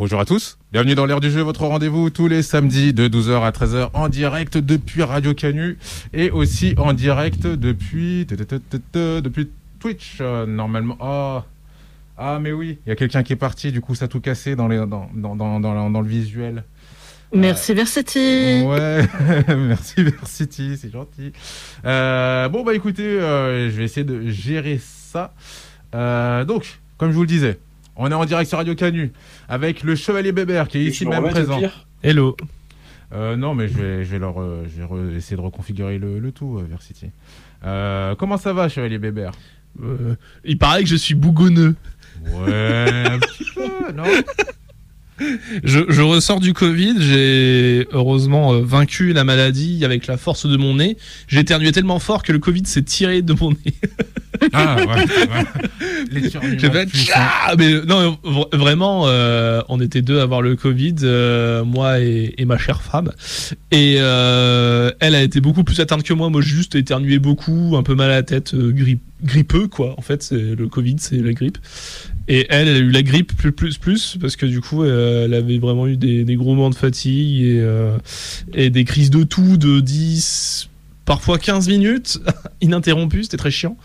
Bonjour à tous, bienvenue dans l'heure du jeu, votre rendez-vous tous les samedis de 12h à 13h en direct depuis Radio Canu et aussi en direct depuis depuis Twitch euh, normalement. Oh. Ah mais oui, il y a quelqu'un qui est parti, du coup ça a tout cassé dans, les, dans, dans, dans, dans, dans le visuel. Merci Versity. Ouais, merci Versity, c'est gentil. Euh, bon bah écoutez, euh, je vais essayer de gérer ça. Euh, donc, comme je vous le disais, on est en direct sur Radio Canu avec le Chevalier Bébert qui est ici même présent. Hello. Euh, non, mais je vais, je vais leur, euh, je vais re- essayer de reconfigurer le, le tout, euh, Versity. Euh, comment ça va, Chevalier Bébert? Euh, il paraît que je suis bougonneux. Ouais, un petit peu, non? Je, je ressors du Covid, j'ai heureusement vaincu la maladie avec la force de mon nez. J'ai éternué tellement fort que le Covid s'est tiré de mon nez. Ah, ouais, ouais. Les fait. Tcha mais non, vra- vraiment, euh, on était deux à avoir le Covid, euh, moi et, et ma chère femme. Et euh, elle a été beaucoup plus atteinte que moi. Moi, juste éternué beaucoup, un peu mal à la tête, grippe, grippeux quoi. En fait, c'est le Covid, c'est la grippe. Et elle, elle a eu la grippe plus plus plus parce que du coup, elle avait vraiment eu des, des gros moments de fatigue et, et des crises de toux de 10, parfois 15 minutes ininterrompues. C'était très chiant.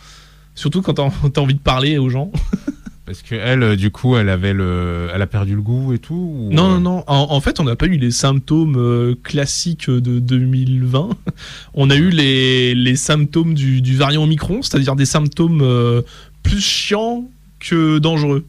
Surtout quand t'as envie de parler aux gens. Parce que elle, euh, du coup, elle avait le, elle a perdu le goût et tout. ou, Non, euh, non, non. En, en fait, on n'a pas eu les symptômes euh, classiques de 2020. On a eu les, les symptômes du, du variant Omicron, c'est-à-dire des symptômes euh, plus chiants que dangereux.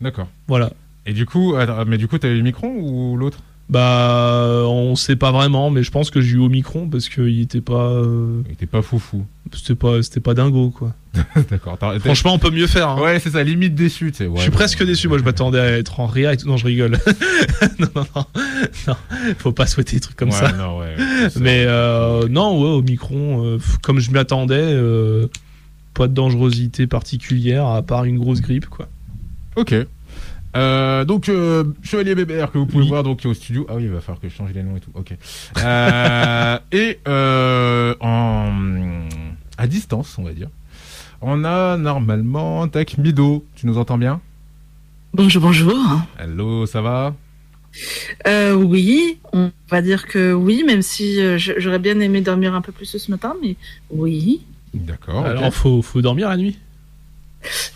D'accord. Voilà. Et du coup, attends, mais du coup, t'as eu le micron ou l'autre? Bah, on sait pas vraiment, mais je pense que j'ai eu Omicron parce qu'il était pas, euh, Il était pas foufou. c'était pas, c'était pas dingo quoi. D'accord. Franchement, on peut mieux faire. hein. Ouais, c'est ça, limite déçu, tu sais. ouais, je suis bon, presque déçu. Moi, je m'attendais à être en réa et tout. Non, je rigole. non, non, non, non. Faut pas souhaiter des trucs comme ouais, ça. Non, ouais, Mais euh, non, ouais, Omicron, euh, comme je m'y attendais, euh, pas de dangerosité particulière à part une grosse grippe, quoi. Ok. Euh, donc, euh, Chevalier Bébert, que vous pouvez Oui. voir donc qui est au studio. Ah oui, il va falloir que je change les noms et tout. Ok. Euh, et euh, en à distance, on va dire. On a normalement Tac Mido. Tu nous entends bien? Bonjour, bonjour. Hello, ça va? Euh, oui, on va dire que oui, même si euh, j'aurais bien aimé dormir un peu plus ce matin, mais oui. D'accord. Alors, faut, faut dormir la nuit.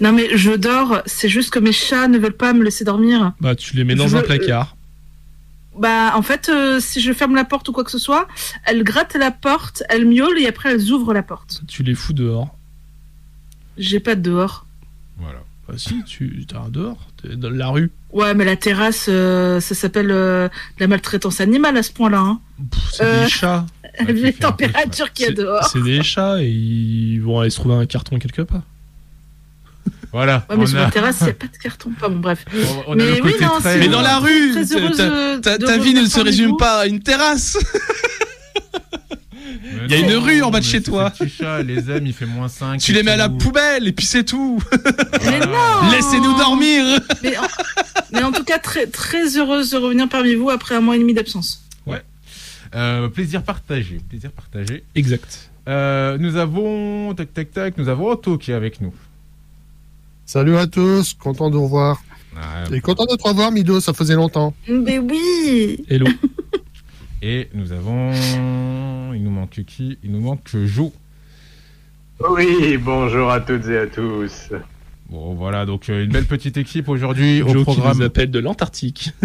Non, mais je dors, c'est juste que mes chats ne veulent pas me laisser dormir. Bah, tu les mets dans Je un veux- placard. Bah, en fait, euh, si je ferme la porte ou quoi que ce soit, elles grattent la porte, elles miaulent et après elles ouvrent la porte. Tu les fous dehors. J'ai pas de dehors. Voilà. Bah, si, tu t'as un dehors. T'es dans la rue. Ouais, mais la terrasse, euh, ça s'appelle euh, de la maltraitance animale à ce point-là. Hein. C'est Euh, des chats. Les températures qu'il y a C'est dehors. c'est des chats et ils vont aller se trouver un carton quelque part. Voilà. Ouais, mais sur a, la terrasse, il n'y a pas de carton. Pas bon, bref. on Mais oui, non, très. c'est- Mais dans la rue ta- vie ne se résume pas à une terrasse Il y a une rue en bas de chez toi. les aime, il fait moins 5. Tu les mets à la poubelle et puis c'est tout Mais non Laissez-nous dormir mais en... mais en tout cas, très, très heureuse de revenir parmi vous après un mois et demi d'absence. Euh, plaisir partagé. Plaisir partagé. Exact. Euh, nous avons, tac tac tac, nous avons Otto qui est avec nous. Salut à tous, content de vous revoir. Et content de te revoir, Mido, ça faisait longtemps. Mais oui Hello. et nous avons, il nous manque qui? Il nous manque Jo. Oui, bonjour à toutes et à tous. Bon voilà, donc euh, une belle petite équipe aujourd'hui au qui programme. nous appelle de l'Antarctique.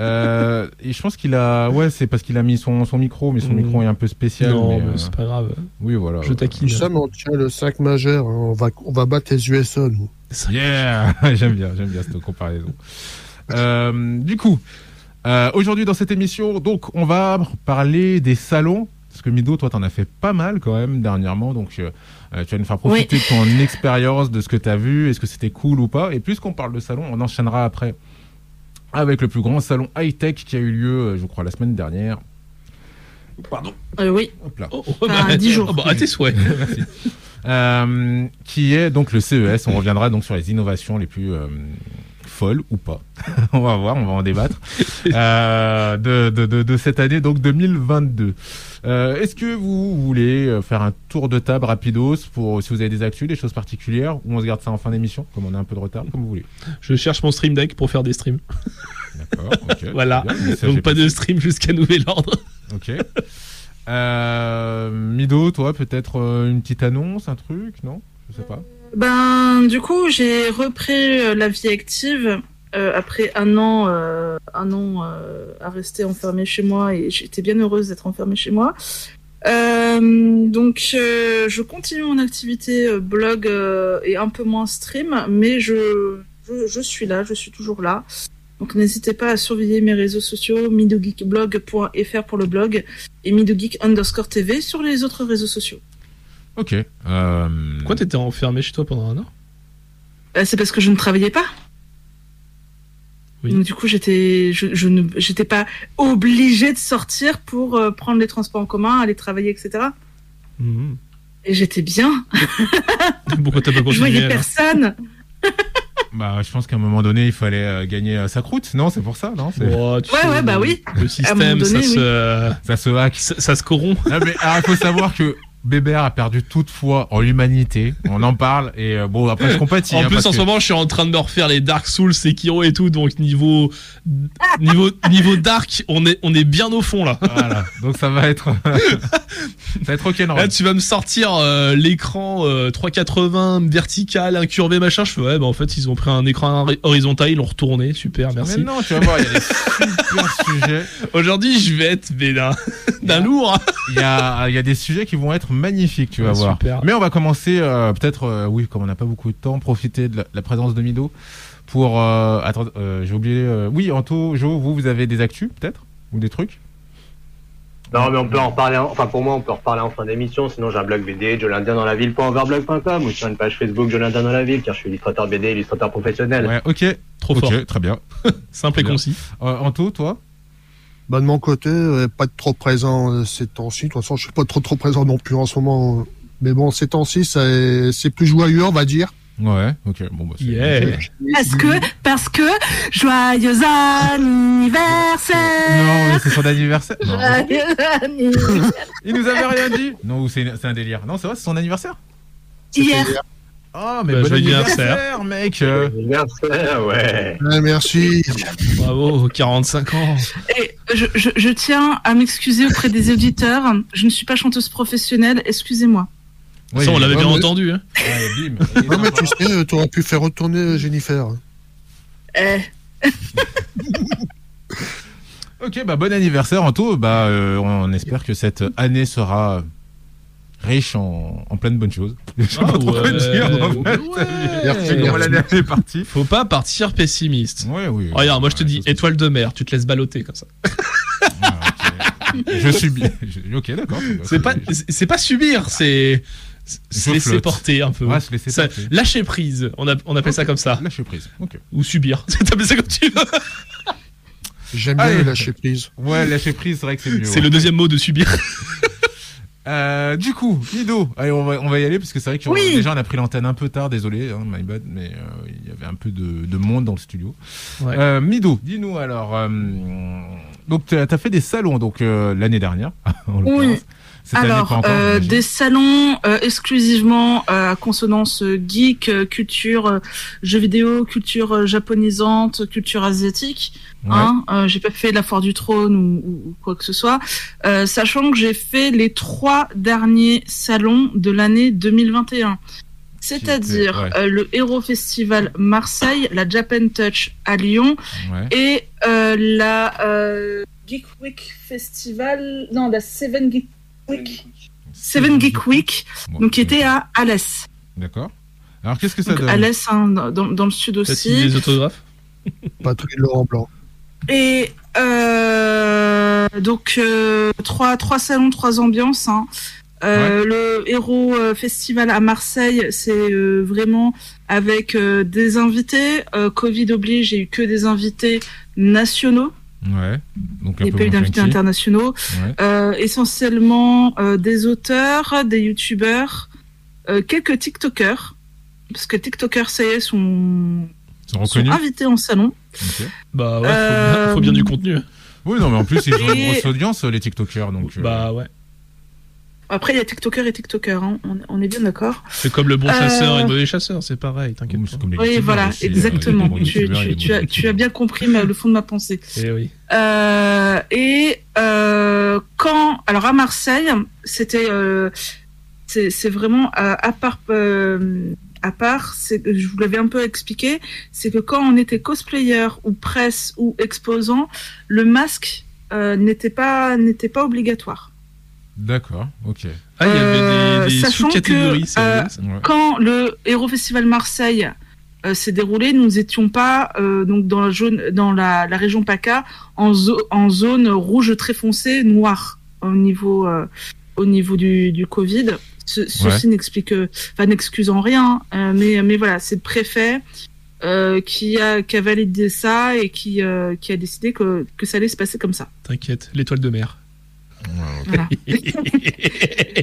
Euh, et je pense qu'il a, ouais, c'est parce qu'il a mis son, son micro, mais son Mm. micro est un peu spécial. non, mais, mais euh, c'est pas grave. oui voilà. Je taquine. Nous sommes, on tient le 5 majeur, hein. on, va, on va battre les USA, nous. Yeah, j'aime bien, j'aime bien cette comparaison. Euh, du coup, euh, aujourd'hui dans cette émission, donc on va parler des salons. Parce que Mido, toi, t'en as fait pas mal quand même dernièrement, donc euh, tu vas nous faire profiter de ton expérience, de ce que t'as vu, est-ce que c'était cool ou pas. Et puisqu'on parle de salon, on enchaînera après avec le plus grand salon high-tech qui a eu lieu, je crois, la semaine dernière. Pardon. Euh, Oui. Hop là. Oh, oh, Enfin, bah, 10 jours. oh, bah, à tes souhaits. Merci. Euh, qui est donc le CES. On reviendra donc sur les innovations les plus euh, folles ou pas. on va voir, on va en débattre. Euh, de, de, de, de cette année, donc 2022. Euh, Est-ce que vous voulez faire un tour de table rapidos pour si vous avez des actus, des choses particulières, ou on se garde ça en fin d'émission, comme on a un peu de retard, comme vous voulez. Je cherche mon stream deck pour faire des streams. D'accord, ok. Voilà. Bien, Donc pas de stream jusqu'à nouvel ordre. Ok. Euh, Mido, toi, peut-être euh, une petite annonce, un truc, non? Je sais pas. Ben, du coup, j'ai repris euh, la vie active euh, après un an, un an à rester enfermée chez moi et j'étais bien heureuse d'être enfermée chez moi. Donc, je continue mon activité blog et un peu moins stream, mais je, je suis là, je suis toujours là. Donc, n'hésitez pas à surveiller mes réseaux sociaux, midogeekblog.fr pour le blog et midogeek underscore TV sur les autres réseaux sociaux. Ok. Euh, Pourquoi t'étais enfermé chez toi pendant un an? Euh, c'est parce que je ne travaillais pas. Oui. Donc du coup, j'étais, je, je ne, j'étais pas obligée de sortir pour euh, prendre les transports en commun, aller travailler, etc. Mhm. Et j'étais bien. Pourquoi t'as pas Je continué voyais alors? personne. Bah, je pense qu'à un moment donné, il fallait euh, gagner euh, sa croûte, non C'est pour ça, non Oh, tu Ouais, sais, ouais, bah oui. Le système, donné, ça, oui. se... Ça se hack. ça, ça se corrompt. Ah, mais alors, il faut savoir que Bébert a perdu toute foi en l'humanité. On en parle et euh, bon, après, je compatis. En hein, plus, parce en que- ce moment, je suis en train de me refaire les Dark Souls, Sekiro et tout, donc niveau niveau niveau Dark, on est on est bien au fond là. Voilà. Donc ça va être, ça va être rock'n'roll. Là, tu vas me sortir euh, l'écran euh, 380 vertical, incurvé machin. Je fais ouais, bah en fait, ils ont pris un écran hori- horizontal, ils l'ont retourné, super, Mais merci. non, tu vas voir, il y a des super sujets. Aujourd'hui, je vais être mais d'un lourd. Il y a, il y a des sujets qui vont être magnifiques, tu vas Ouais, voir. super. Mais on va commencer, euh, peut-être, euh, oui, comme on n'a pas beaucoup de temps, profiter de la, la présence de Mido pour. Euh, attends, euh, j'ai oublié. euh, oui, Anto, Jo, vous, vous avez des actus, peut-être? Ou des trucs? Non, mais on peut en reparler, en- enfin pour moi, on peut en reparler en fin d'émission. Sinon, j'ai un blog BD, jolindiendans-la-ville.overblog.com ou sur une page Facebook Jolindien dans la ville, car je suis illustrateur BD, illustrateur professionnel. Ouais, ok. Trop ok, fort, très bien. simple et concis. Euh, Anto, toi? Bah, de mon côté, euh, pas trop présent euh, ces temps-ci. De toute façon, je suis pas trop trop présent non plus en ce moment. euh. Mais bon, ces temps-ci, c'est c'est plus joyeux, on va dire. Ouais, ok. Bon, bah, c'est- Yeah. Parce que, parce que, joyeux anniversaire. Non, mais c'est son anniversaire. Non. Joyeux anniversaire. Il nous avait rien dit. Non, c'est un délire. Non, c'est vrai, c'est son anniversaire. Hier. Oh, mais Bah, bon anniversaire, mec. euh. Anniversaire, ouais. Ouais, merci. Bravo, 45 ans. Et je, je, je tiens à m'excuser auprès des auditeurs. Je ne suis pas chanteuse professionnelle. Excusez-moi. Oui, ça, on l'avait bien mais- entendu. Hein. Ouais, bim. Non, mais tu sais, euh, t'aurais pu faire retourner Jennifer. Eh. Ok, bah bon anniversaire Anto. Bah, euh, on espère que cette année sera riche en, en plein de bonnes choses. Je sais Ah pas trop quoi ouais. dire. en fait. Ouais. Merci, l'année est partie. Faut pas partir pessimiste. Ouais, oui. Regarde, moi je te dis étoile de mer, tu te laisses balloter comme ça. Ah. Je je- Ok, d'accord. C'est pas, c'est pas subir, c'est se laisser flotte. porter un peu. Ouais, se laisser Ça- porter. lâcher prise, on, a- on appelle ça comme ça. Lâcher prise. Ok. Ou subir, t'appelles ça comme tu veux. J'aime bien le lâcher prise. Ouais, lâcher prise, c'est vrai que c'est mieux. C'est ouais. le deuxième mot de subir. Euh, du coup, Nido, allez, on va, on va y aller parce que c'est vrai que Oui. déjà on a pris l'antenne un peu tard, désolé, hein, my bad, mais euh, il y avait un peu de, de monde dans le studio. Ouais. Euh, Mido, dis-nous alors, donc tu as fait des salons donc l'année dernière, en. Oui. Cette année, Alors, pas encore, euh, des salons euh, exclusivement euh, à consonance geek, culture, jeux vidéo, culture japonisante, culture asiatique. Ouais. Hein, euh, j'ai pas fait la foire du trône ou, ou- ou quoi que ce soit, euh, sachant que j'ai fait les trois derniers salons de l'année 2021. C'est-à-dire ouais. euh, le Hero Festival Marseille, la Japan Touch à Lyon Ouais. et la Geek Week Festival, non, la Seven Geek Week, Seven Geek Week, Bon, donc qui était à Alès. D'accord. Alors qu'est-ce que ça Donc donne Alès, hein, dans, dans le sud aussi. des autographes Patrick Laurent Blanc. Et euh, donc euh, trois trois salons, trois ambiances. hein. Euh, Le Héros Festival à Marseille, c'est euh, vraiment avec euh, des invités. Euh, Covid oblige, j'ai eu que des invités nationaux. Ouais. Donc Il un n'y a peu pas eu moins d'invités internationaux. Ouais. Euh, essentiellement euh, des auteurs, des youtubeurs, euh, quelques TikTokers. Parce que TikTokers, ça y est, sont, invités en salon. Ok. Bah ouais, faut, Euh, bien, faut bien du contenu. Oui, non, mais en plus ils ont une grosse audience les TikTokers, donc. euh, Bah ouais. Après, il y a TikToker et TikToker, hein. on, on est bien d'accord. C'est comme le bon Euh, chasseur et le mauvais chasseur, c'est pareil, t'inquiète pas. Oui, voilà, aussi, euh, exactement. Tu, et tu- tu as, tu as bien compris ma- le fond de ma pensée. Eh oui. Euh, et euh, quand, alors à Marseille, c'était, euh, c'est c'est vraiment euh, à part, euh, à part, c'est, je vous l'avais un peu expliqué, c'est que quand on était cosplayer ou presse ou exposant, le masque euh, n'était pas n'était pas obligatoire. D'accord, ok. Ah, il y avait des, des sachant sous-catégories, que, c'est vrai, ça. Ouais. Quand le Hero Festival Marseille euh, s'est déroulé, nous étions pas euh, donc dans la zone, dans la, la région PACA en, zo- en zone rouge très foncé, noire au niveau euh, au niveau du, du Covid. Ce- ceci n'explique, enfin n'excuse en rien, euh, mais mais voilà, c'est le préfet euh, qui a qui a validé ça et qui euh, qui a décidé que que ça allait se passer comme ça. T'inquiète, l'étoile de mer. Voilà.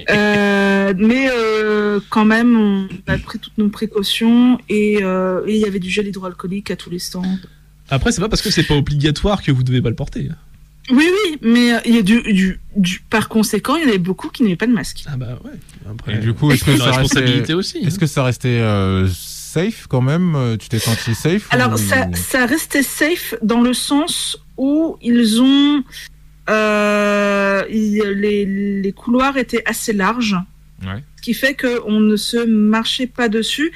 Euh, mais euh, quand même, on a pris toutes nos précautions et euh, et il y avait du gel hydroalcoolique à tous les stands. Après, c'est pas parce que c'est pas obligatoire que vous devez pas le porter. Oui, oui, mais euh, il y a du, du, du- par conséquent, il y en avait beaucoup qui n'avaient pas de masque. Ah bah ouais. Après, Et du coup, est-ce que ça responsabilité restait, aussi. est-ce que ça restait euh, safe quand même Tu t'es senti safe Alors, ou- ça, ça restait safe dans le sens où ils ont. Euh, les, les couloirs étaient assez larges, Ouais. ce qui fait qu'on ne se marchait pas dessus,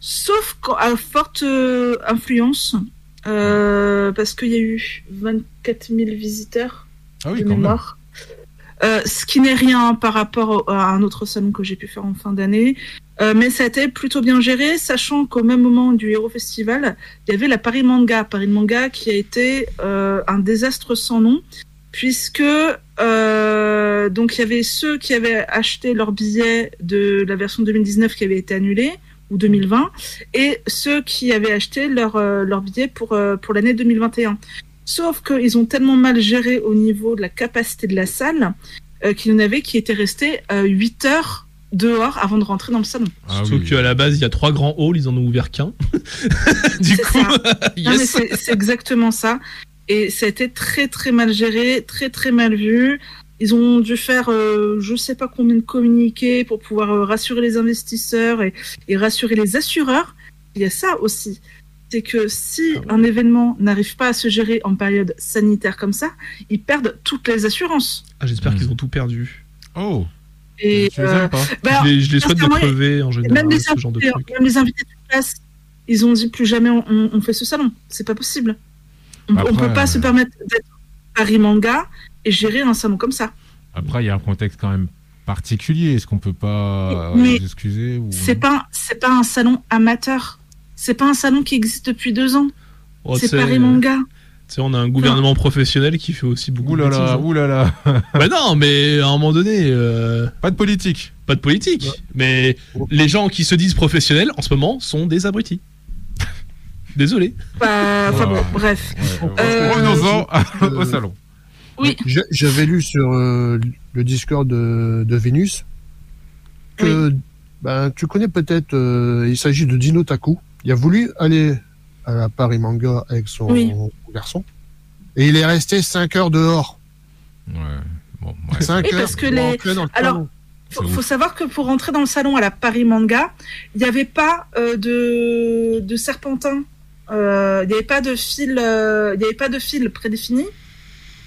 sauf à forte euh, influence, euh, parce qu'il y a eu 24 000 visiteurs Ah oui, de même. mémoire. Euh, ce qui n'est rien par rapport à un autre salon que j'ai pu faire en fin d'année. Euh, mais ça a été plutôt bien géré, sachant qu'au même moment du Hero Festival, il y avait la Paris Manga. Paris Manga qui a été euh, un désastre sans nom, puisque euh, donc il y avait ceux qui avaient acheté leur billet de la version 2019 qui avait été annulé ou 2020, et ceux qui avaient acheté leur, euh, leur billet pour, euh, pour l'année 2021. Sauf qu'ils ont tellement mal géré au niveau de la capacité de la salle euh, qu'il y en avait qui étaient restés euh, 8 heures dehors avant de rentrer dans le salon. Ah Sauf oui. qu'à la base, il y a trois grands halls, ils en ont ouvert qu'un. du C'est coup, ça. Non, mais yes. c'est exactement ça. Et ça a été très très mal géré, très très mal vu. Ils ont dû faire euh, je sais pas combien de communiqués pour pouvoir euh, rassurer les investisseurs et, et rassurer les assureurs. Il y a ça aussi. C'est que si Ah ouais. un événement n'arrive pas à se gérer en période sanitaire comme ça, ils perdent toutes les assurances. Ah, J'espère qu'ils ont tout perdu. Oh, Et tu les euh, aimes pas bah, je, les, je les souhaite de crever en général, même les, ce genre de invités, truc. même les invités de place, ils ont dit plus jamais on, on- on fait ce salon. C'est pas possible. On, Après, on peut pas euh, se permettre d'être Paris Manga et gérer un salon comme ça. Après, il y a un contexte quand même particulier. Est-ce qu'on peut pas euh, Mais excuser ou... C'est pas c'est pas un salon amateur. C'est pas un salon qui existe depuis deux ans. Oh, c'est Paris Manga. tu sais, on a un gouvernement professionnel qui fait aussi beaucoup Ouh de là bêtises. là, hein. ouh là là. Bah non, mais à un moment donné, euh, Pas de politique. pas de politique. Mais les gens qui se disent professionnels en ce moment sont des abrutis. Désolé. Bah, enfin bon, bref. Ouais, Euh, Revenons-en euh, au salon. Oui. J'avais lu sur euh, le Discord de, de Vénus que ben, tu connais peut-être, euh, il s'agit de Dino Taku. Il a voulu aller à la Paris Manga avec son Oui. garçon et il est resté 5 heures dehors. Ouais. Bon, ouais. 5 Oui, heures parce que les- entrer dans le Alors, salon. Faut, faut savoir que pour rentrer dans le salon à la Paris Manga, il n'y avait pas euh, de, de serpentin, euh, il n'y avait pas de fil, euh, il n'y avait pas de fil prédéfini.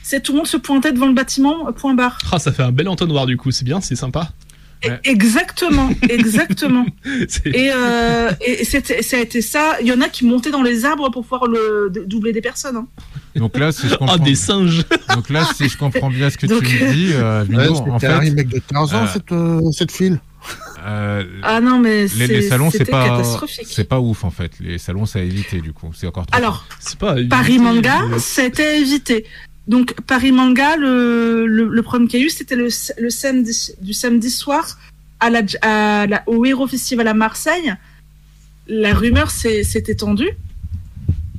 C'est tout le monde se pointait devant le bâtiment, euh, point barre. Ah, ça fait un bel entonnoir du coup, c'est bien, c'est sympa. Ouais. Exactement, exactement. Et, euh, et ça a été ça. Il y en a qui montaient dans les arbres pour pouvoir le doubler des personnes. hein. Donc là, si je Ah, comprends, des singes donc là, si je comprends bien ce que Donc, tu me dis, euh, Ouais, en un fait, remake de Tarzan, euh, cette, euh, cette file. Euh, Ah non, mais les, c'est- les salons, c'est pas, catastrophique. c'est pas ouf en fait. Les salons, ça a évité du coup. C'est encore trop. Alors, C'est pas. Paris éviter, Manga, mais- c'était évité. Donc Paris Manga, le, le, le problème qu'il y a eu, c'était le, le samedi, du samedi soir à la, à la- au Hero Festival à Marseille. La rumeur s'est s'est étendue.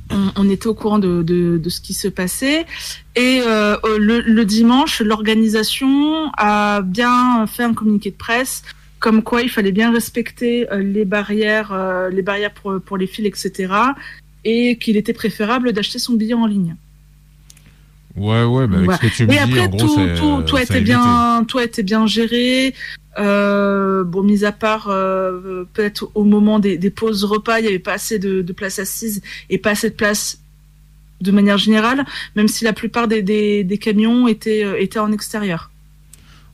On, on était au courant de, de, de ce qui se passait. Et euh, le, le dimanche, l'organisation a bien fait un communiqué de presse comme quoi il fallait bien respecter euh, les barrières, euh, les barrières pour, pour les fils, etc. Et qu'il était préférable d'acheter son billet en ligne. Ouais, ouais, mais avec Ouais. ce que tu me Et dis, après, en gros, tout, euh, tout ça évité. bien, tout bien géré. Euh, bon, mis à part euh, peut-être au moment des, des pauses repas, il y avait pas assez de, de place assise et pas assez de place de manière générale, même si la plupart des, des, des camions étaient, étaient en extérieur.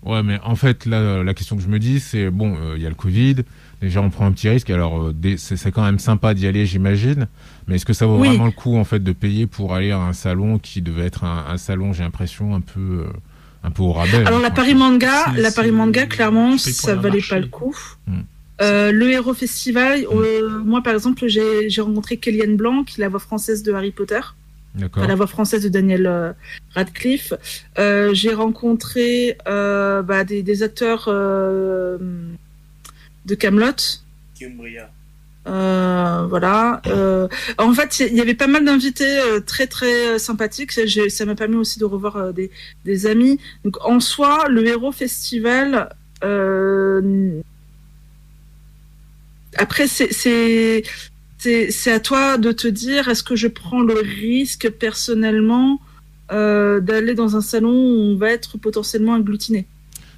Ouais, mais en fait, là, la question que je me dis, c'est bon, euh, il y a le Covid. Déjà, on prend un petit risque. Alors, euh, c'est quand même sympa d'y aller, j'imagine. Mais est-ce que ça vaut Oui. vraiment le coup, en fait, de payer pour aller à un salon qui devait être un, un salon, j'ai l'impression, un peu, euh, un peu au rabais Alors hein, la Paris. Manga, la Paris Manga, clairement, ça valait marché. pas le coup. Hmm. Euh, le Héros Festival, euh, moi par exemple, j'ai j'ai rencontré Kellyanne Blanc, qui est la voix française de Harry Potter. Enfin, la voix française de Daniel euh, Radcliffe. Euh, j'ai rencontré euh, bah, des, des acteurs euh, de Camelot. Euh, voilà. Euh, en fait, il y avait pas mal d'invités euh, très très sympathiques. Ça m'a permis aussi de revoir euh, des, des amis. Donc en soi, le Héros Festival. euh, Après, c'est c'est à toi de te dire est-ce que je prends le risque personnellement euh, d'aller dans un salon où on va être potentiellement agglutiné?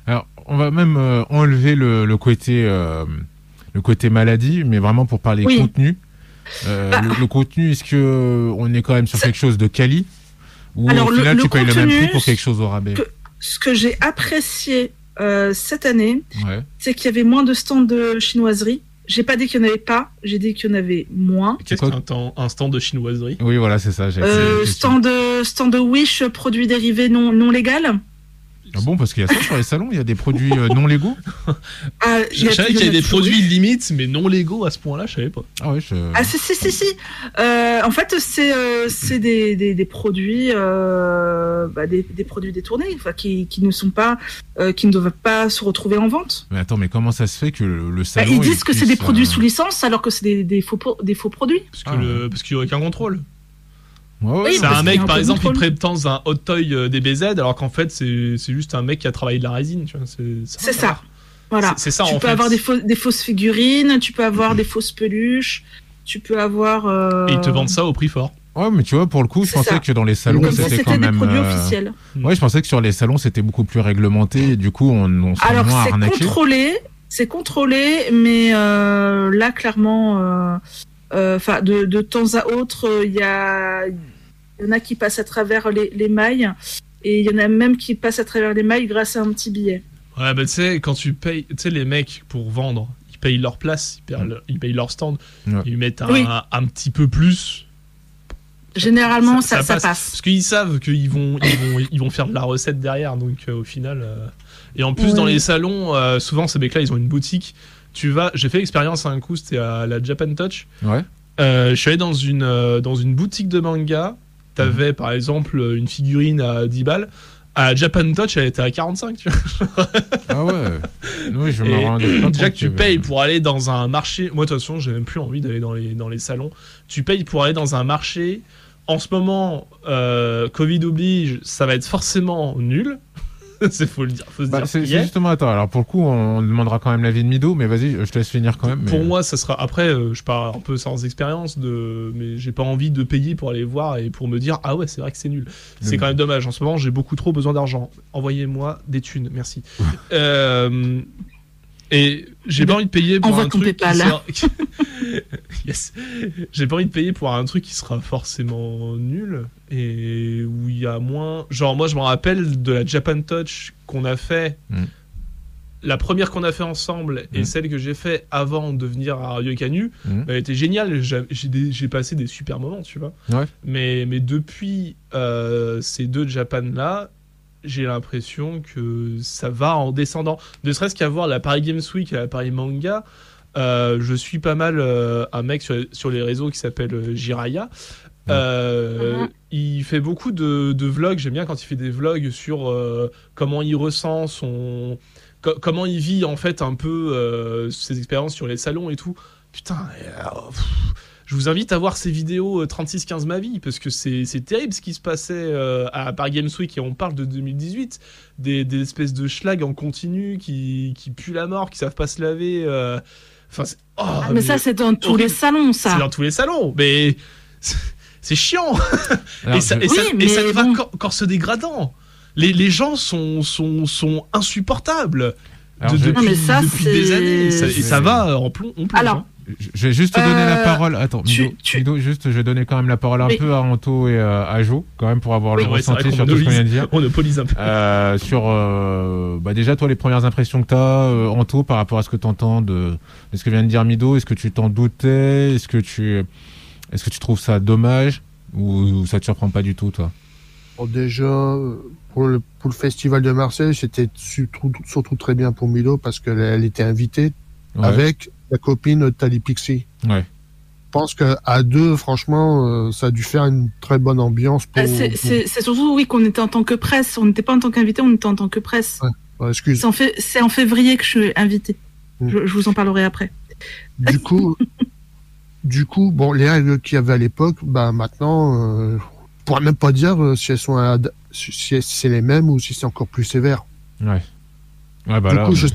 Alors, on va même euh, enlever le, le côté, euh, le côté maladie, mais vraiment pour parler Oui. contenu. Bah. le, le contenu, est-ce que on est quand même sur quelque chose de quali? Ou Alors, au final le tu payes le même prix pour quelque chose au rabais? que- Ce que j'ai apprécié cette année, Ouais. c'est qu'il y avait moins de stands de chinoiserie. J'ai pas dit qu'il n'y en avait pas, j'ai dit qu'il y en avait moins. Qu'est-ce qu'un un stand de chinoiserie Oui, voilà, c'est ça. j'ai- Euh, c'est- stand de stand de Wish produits dérivés non non légal. Ah bon, parce qu'il y a ça sur les salons, il y a des produits euh, non légaux. Ah, Je savais y qu'il y a des produits limites, mais non légaux à ce point-là, je savais pas. Ah ouais, je... Ah si si si si. Euh, en fait c'est euh, c'est des, des, des produits euh, bah, des, des produits détournés, enfin qui, qui ne sont pas euh, qui ne doivent pas se retrouver en vente. Mais attends, mais comment ça se fait que le, le Bah, salon ils il disent que c'est des produits euh, sous licence alors que c'est des, des faux des faux produits. Parce que Ah, le, parce qu'il y aurait qu'un contrôle. Ouais, ouais, Oui, c'est un mec, un par exemple, il contrôle. prétend un hot toy euh, DBZ, alors qu'en fait, c'est c'est juste un mec qui a travaillé de la résine, tu vois. C'est ça. Voilà. C'est ça, tu en peux fait. avoir des, fausses figurines, tu peux avoir des fausses peluches, tu peux avoir. euh, Et ils te vendent ça au prix fort. Ouais, mais tu vois, pour le coup, je pensais ça. que dans les salons, c'était quand des même. produits euh, officiels. Ouais, je pensais que sur les salons, c'était beaucoup plus réglementé et du coup, on, on se fait Alors c'est contrôlé, c'est contrôlé, mais euh, là clairement, euh, euh, enfin de, de temps à autre, euh, il y a, il y en a qui passent à travers les, les mailles et il y en a même qui passent à travers les mailles grâce à un petit billet. Ouais, bah tu sais, quand tu payes, tu sais, les mecs pour vendre, ils payent leur place, ils payent, leur, ils payent leur stand, Ouais. ils mettent un, Oui. un petit peu plus. Généralement, Ça- ça, ça ça, passe. passe. Parce qu'ils savent qu'ils vont, ils vont, ils vont faire de la recette derrière, donc euh, au final. euh, Et en plus, dans les salons, euh, souvent ces mecs-là, ils ont une boutique. Tu vas, j'ai fait l'expérience à un coup, c'était à la Japan Touch. Ouais. Euh, je suis allé dans une, euh, dans une boutique de manga. Mhm. T'avais par exemple une figurine à 10 balles. À Japan Touch, elle était à 45. Tu vois. Ah ouais. Oui, je me pas déjà que tu payes pour aller dans un marché. Moi, de toute façon, j'ai même plus envie d'aller dans les, dans les salons. Tu payes pour aller dans un marché. En ce moment, euh, Covid oblige, ça va être forcément nul. C'est faut le dire. Faut se Bah, dire c'est c'est est. justement, attends, alors pour le coup, on demandera quand même l'avis de Mido, mais vas-y, je te laisse finir quand même. mais- Pour moi, ça sera. Après, euh, je pars un peu sans expérience, de... mais j'ai pas envie de payer pour aller voir et pour me dire ah ouais, c'est vrai que c'est nul. C'est quand même dommage. En ce moment, j'ai beaucoup trop besoin d'argent. Envoyez-moi des thunes, merci. Euh, Et j'ai pas envie de payer pour un truc. qui sera- yes. J'ai pas envie de payer pour un truc qui sera forcément nul et où il y a moins. Genre moi, je me rappelle de la Japan Touch qu'on a fait. Mm. La première qu'on a fait ensemble et Mm. celle que j'ai fait avant de venir à Radio Canu, Mm. elle était géniale. J'ai- passé des super moments, tu vois. Ouais. Mais, mais depuis euh, ces deux Japan là, j'ai l'impression que ça va en descendant. Ne serait-ce qu'à voir la Paris Games Week et la Paris Manga. euh, je suis pas mal euh, un mec sur, sur les réseaux qui s'appelle euh, Jiraya. Euh. Il fait beaucoup de, de vlogs. J'aime bien quand il fait des vlogs sur comment il ressent son. co- comment il vit en fait un peu ses expériences sur les salons et tout. Putain, pff, je vous invite à voir ces vidéos euh, 36-15 ma vie parce que c'est c'est terrible ce qui se passait euh, à Paris Games Week et on parle de 2018. Des, des espèces de schlag en continu qui, qui puent la mort, qui savent pas se laver. euh, Enfin, c'est- oh, Ah, mais ça, c'est dans tous les salons, c'est ça. dans tous les salons, mais c'est c'est chiant. Alors, et ça, et ça, Oui, et mais ça ne va bon. se dégradant. Les, les gens sont, sont, sont insupportables alors, de- je- depuis, Non, mais ça, depuis des c'est- années. Et ça, et ça c'est- va en plomb. en plomb, Alors, hein. Je vais juste te donner la Euh, parole. Attends, tu- Mido, tu- Mido, juste, je vais donner quand même la parole un Oui. peu à Anto et euh, à Jo, quand même, pour avoir Oui, le ouais, ressenti sur tout ce qu'on vient de dire. On monopolise un peu. Euh, sur, euh, bah déjà, toi, les premières impressions que tu as, Anto, par rapport à ce que tu entends de, de ce que vient de dire Mido, est-ce que tu t'en doutais? Est-ce que tu, est-ce que tu trouves ça dommage? Ou, ça te surprend pas du tout, toi? Bon, déjà, euh, pour le, pour le festival de Marseille, c'était surtout, surtout très bien pour Milo parce qu'elle elle était invitée Ouais. avec la copine Tali Pixie. Ouais. Je pense qu'à deux, franchement, euh, ça a dû faire une très bonne ambiance pour. Euh, c'est- surtout, oui, qu'on était en tant que presse. On n'était pas en tant qu'invité, on était en tant que presse. Ouais. C'est en, fait- c'est en février que je suis invité. Mm. Je, je vous en parlerai après. Du coup, du coup, bon, les règles qu'il y avait à l'époque, bah maintenant, euh, on pourrait même pas dire euh, si elles sont si si c'est les mêmes ou si c'est encore plus sévère. Ouais. Ouais, bah du là. coup, je,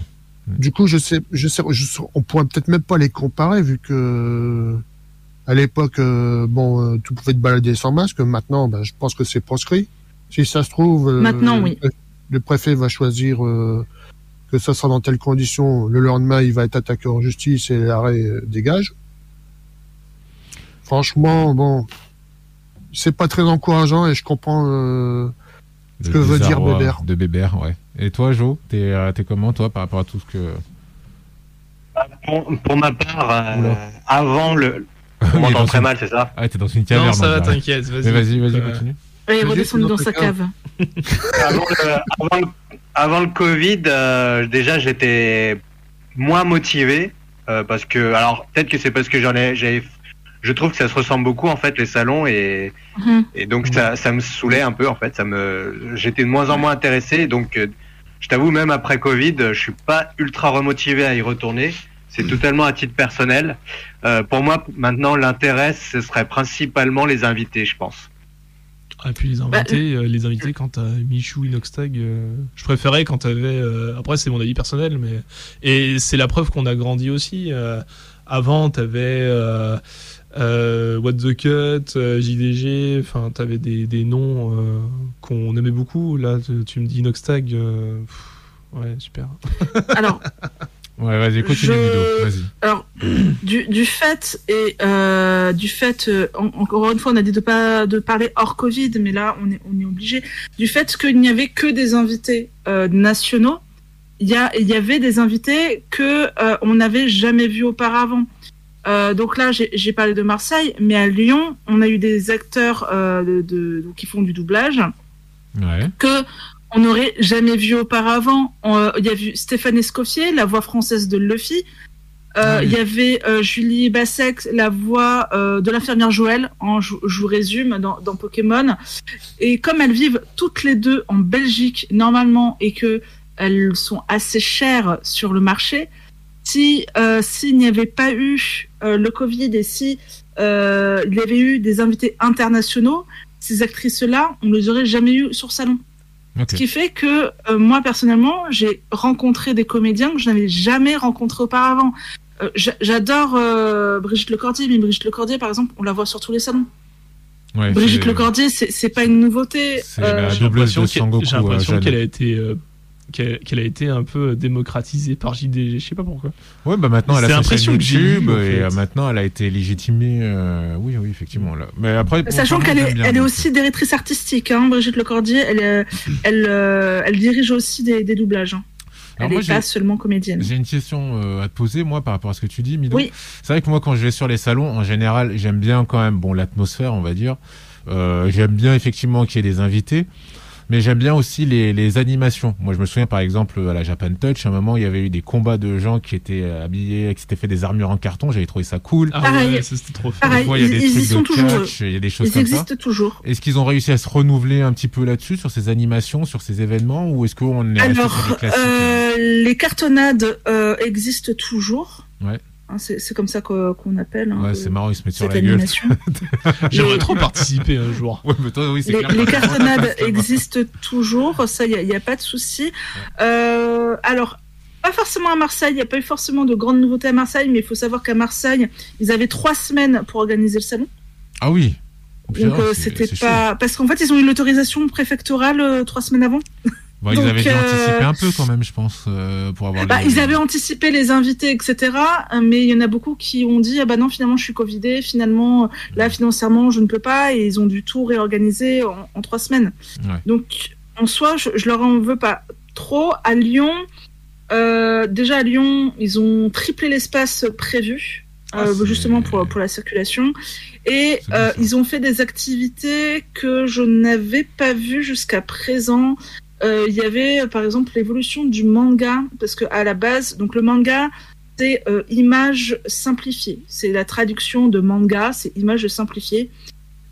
du coup, je sais, je sais, je on pourrait peut-être même pas les comparer vu que à l'époque, euh, bon, euh, tu pouvais te balader sans masque. Maintenant, bah, je pense que c'est proscrit. Si ça se trouve, euh, Maintenant, oui. le- préfet va choisir euh, que ça sera dans telles conditions. Le lendemain, il va être attaqué en justice et l'arrêt euh, dégage. Franchement, bon, c'est pas très encourageant et je comprends. euh, de que veut dire Bébert. De Bébert, ouais. Et toi, Jo, t'es euh, t'es comment, toi, par rapport à tout ce que. Pour, pour ma part, euh, avant le. On m'entend dans très une- mal, c'est ça Ah, t'es dans une caverne. Non, ça va, t'inquiète. Vas-y, vas-y, Euh, continue. Vas-y, redescendu c'est dans sa cave. avant, le, avant, le, avant le Covid, euh, déjà j'étais moins motivé euh, parce que, alors peut-être que c'est parce que j'en ai, j'avais, je trouve que ça se ressemble beaucoup en fait les salons et, Mhm. et donc ça, ça me saoulait un peu en fait, ça me, j'étais de moins en moins intéressé donc euh, je t'avoue même après Covid, je suis pas ultra remotivé à y retourner. C'est totalement à titre personnel. Euh, pour moi, maintenant, l'intérêt, ce serait principalement les invités, je pense. Ah, Et puis les Bah, invités, euh, les invités quand t'as Michou, Inoxtag, euh, je préférais quand t'avais. euh, après, c'est mon avis personnel, mais et c'est la preuve qu'on a grandi aussi. euh, avant, t'avais euh, euh, What the Cut, euh, JDG, enfin, t'avais des, des noms euh, qu'on aimait beaucoup. Là, tu, tu me dis Inoxtag, euh, pff, ouais, super. Alors, Ouais, vas-y, continue, Je- vas-y. alors du, du fait et euh, du fait, euh, en- encore une fois, on a dit de pas de parler hors Covid, mais là, on est on est obligé. Du fait qu'il n'y avait que des invités euh, nationaux, il y a il y avait des invités que euh, on n'avait jamais vus auparavant. Euh, donc là, j'ai parlé de Marseille, mais à Lyon, on a eu des acteurs euh, de, de- qui font du doublage Ouais. que on n'aurait jamais vu auparavant. On- Il y a vu Stéphane Escoffier, la voix française de Luffy. Euh, Ah oui. Il y avait euh, Julie Bassec, la voix euh, de l'infirmière Joël, en, je, je vous résume, dans, dans Pokémon. Et comme elles vivent toutes les deux en Belgique, normalement, et que elles sont assez chères sur le marché, si euh, s'il n'y avait pas eu euh, le Covid et si euh, il y avait eu des invités internationaux, ces actrices-là, on les aurait jamais eues sur salon. Ce qui fait que euh, moi personnellement, j'ai rencontré des comédiens que je n'avais jamais rencontrés auparavant. Euh, j'a- J'adore euh, Brigitte Lecordier, mais Brigitte Lecordier, par exemple, on la voit sur tous les salons. Ouais, Brigitte c'est- Lecordier, c'est pas une nouveauté. C'est Euh, la J'ai l'impression de qu'elle- Sangoku. j'ai l'impression euh, qu'elle a été. Euh, qu'elle a été un peu démocratisée par JDG, je sais pas pourquoi. Ouais, bah maintenant elle C'est a l'impression chaîne que j'ai YouTube et fait. euh, maintenant elle a été légitimée. euh, Oui, oui, effectivement. Là. Mais après, bon, Sachant qu'elle est, elle est aussi directrice artistique, hein, Brigitte Lecordier. Elle, euh, elle, euh, elle dirige aussi des, des doublages. hein. Alors elle n'est pas seulement comédienne. J'ai une question euh, à te poser, moi, par rapport à ce que tu dis, Mido. Oui. C'est vrai que moi, quand je vais sur les salons, en général, j'aime bien quand même, bon, l'atmosphère, on va dire. Euh, j'aime bien effectivement qu'il y ait des invités, mais j'aime bien aussi les, les animations. Moi, je me souviens, par exemple, à la Japan Touch, à un moment, il y avait eu des combats de gens qui étaient euh, habillés, qui s'étaient fait des armures en carton. J'avais trouvé ça cool. Ah Pareil. ouais, c'était trop. Des fois, il y a ils- des trucs de catch, il y a des choses Ils comme ça. existent toujours. Est-ce qu'ils ont réussi à se renouveler un petit peu là-dessus, sur ces animations, sur ces événements, ou est-ce qu'on est resté sur les classiques euh, les cartonnades euh, existent toujours. Ouais. Hein, c'est comme ça qu'on appelle. hein, Ouais, c'est marrant, ils se mettent sur la gueule. J'aimerais trop participer un jour. Ouais, mais toi, oui, c'est les, clair. les que- cartonnades existent toujours, ça, il n'y a, pas de souci. Euh, alors, pas forcément à Marseille, il n'y a pas eu forcément de grandes nouveautés à Marseille, mais il faut savoir qu'à Marseille, ils avaient trois semaines pour organiser le salon. Ah oui. Donc euh, c'était pas parce qu'en fait ils ont eu l'autorisation préfectorale euh, trois semaines avant. Bon, ils avaient dû euh, anticiper un peu quand même, je pense, euh, pour avoir Bah, les... ils avaient anticipé les invités, etc. euh, Mais il y en a beaucoup qui ont dit ah bah non finalement je suis covidé, finalement là financièrement je ne peux pas et ils ont dû tout réorganiser en, en trois semaines. Ouais. Donc en soi je, je leur en veux pas trop. À Lyon, euh, déjà à Lyon ils ont triplé l'espace prévu. Ah, euh, justement pour, pour la circulation. Et ils ont fait des activités que je n'avais pas vues jusqu'à présent. Euh, Il y avait euh, par exemple l'évolution du manga, parce que à la base, donc le manga, c'est euh, image simplifiée. C'est la traduction de manga, c'est image simplifiée.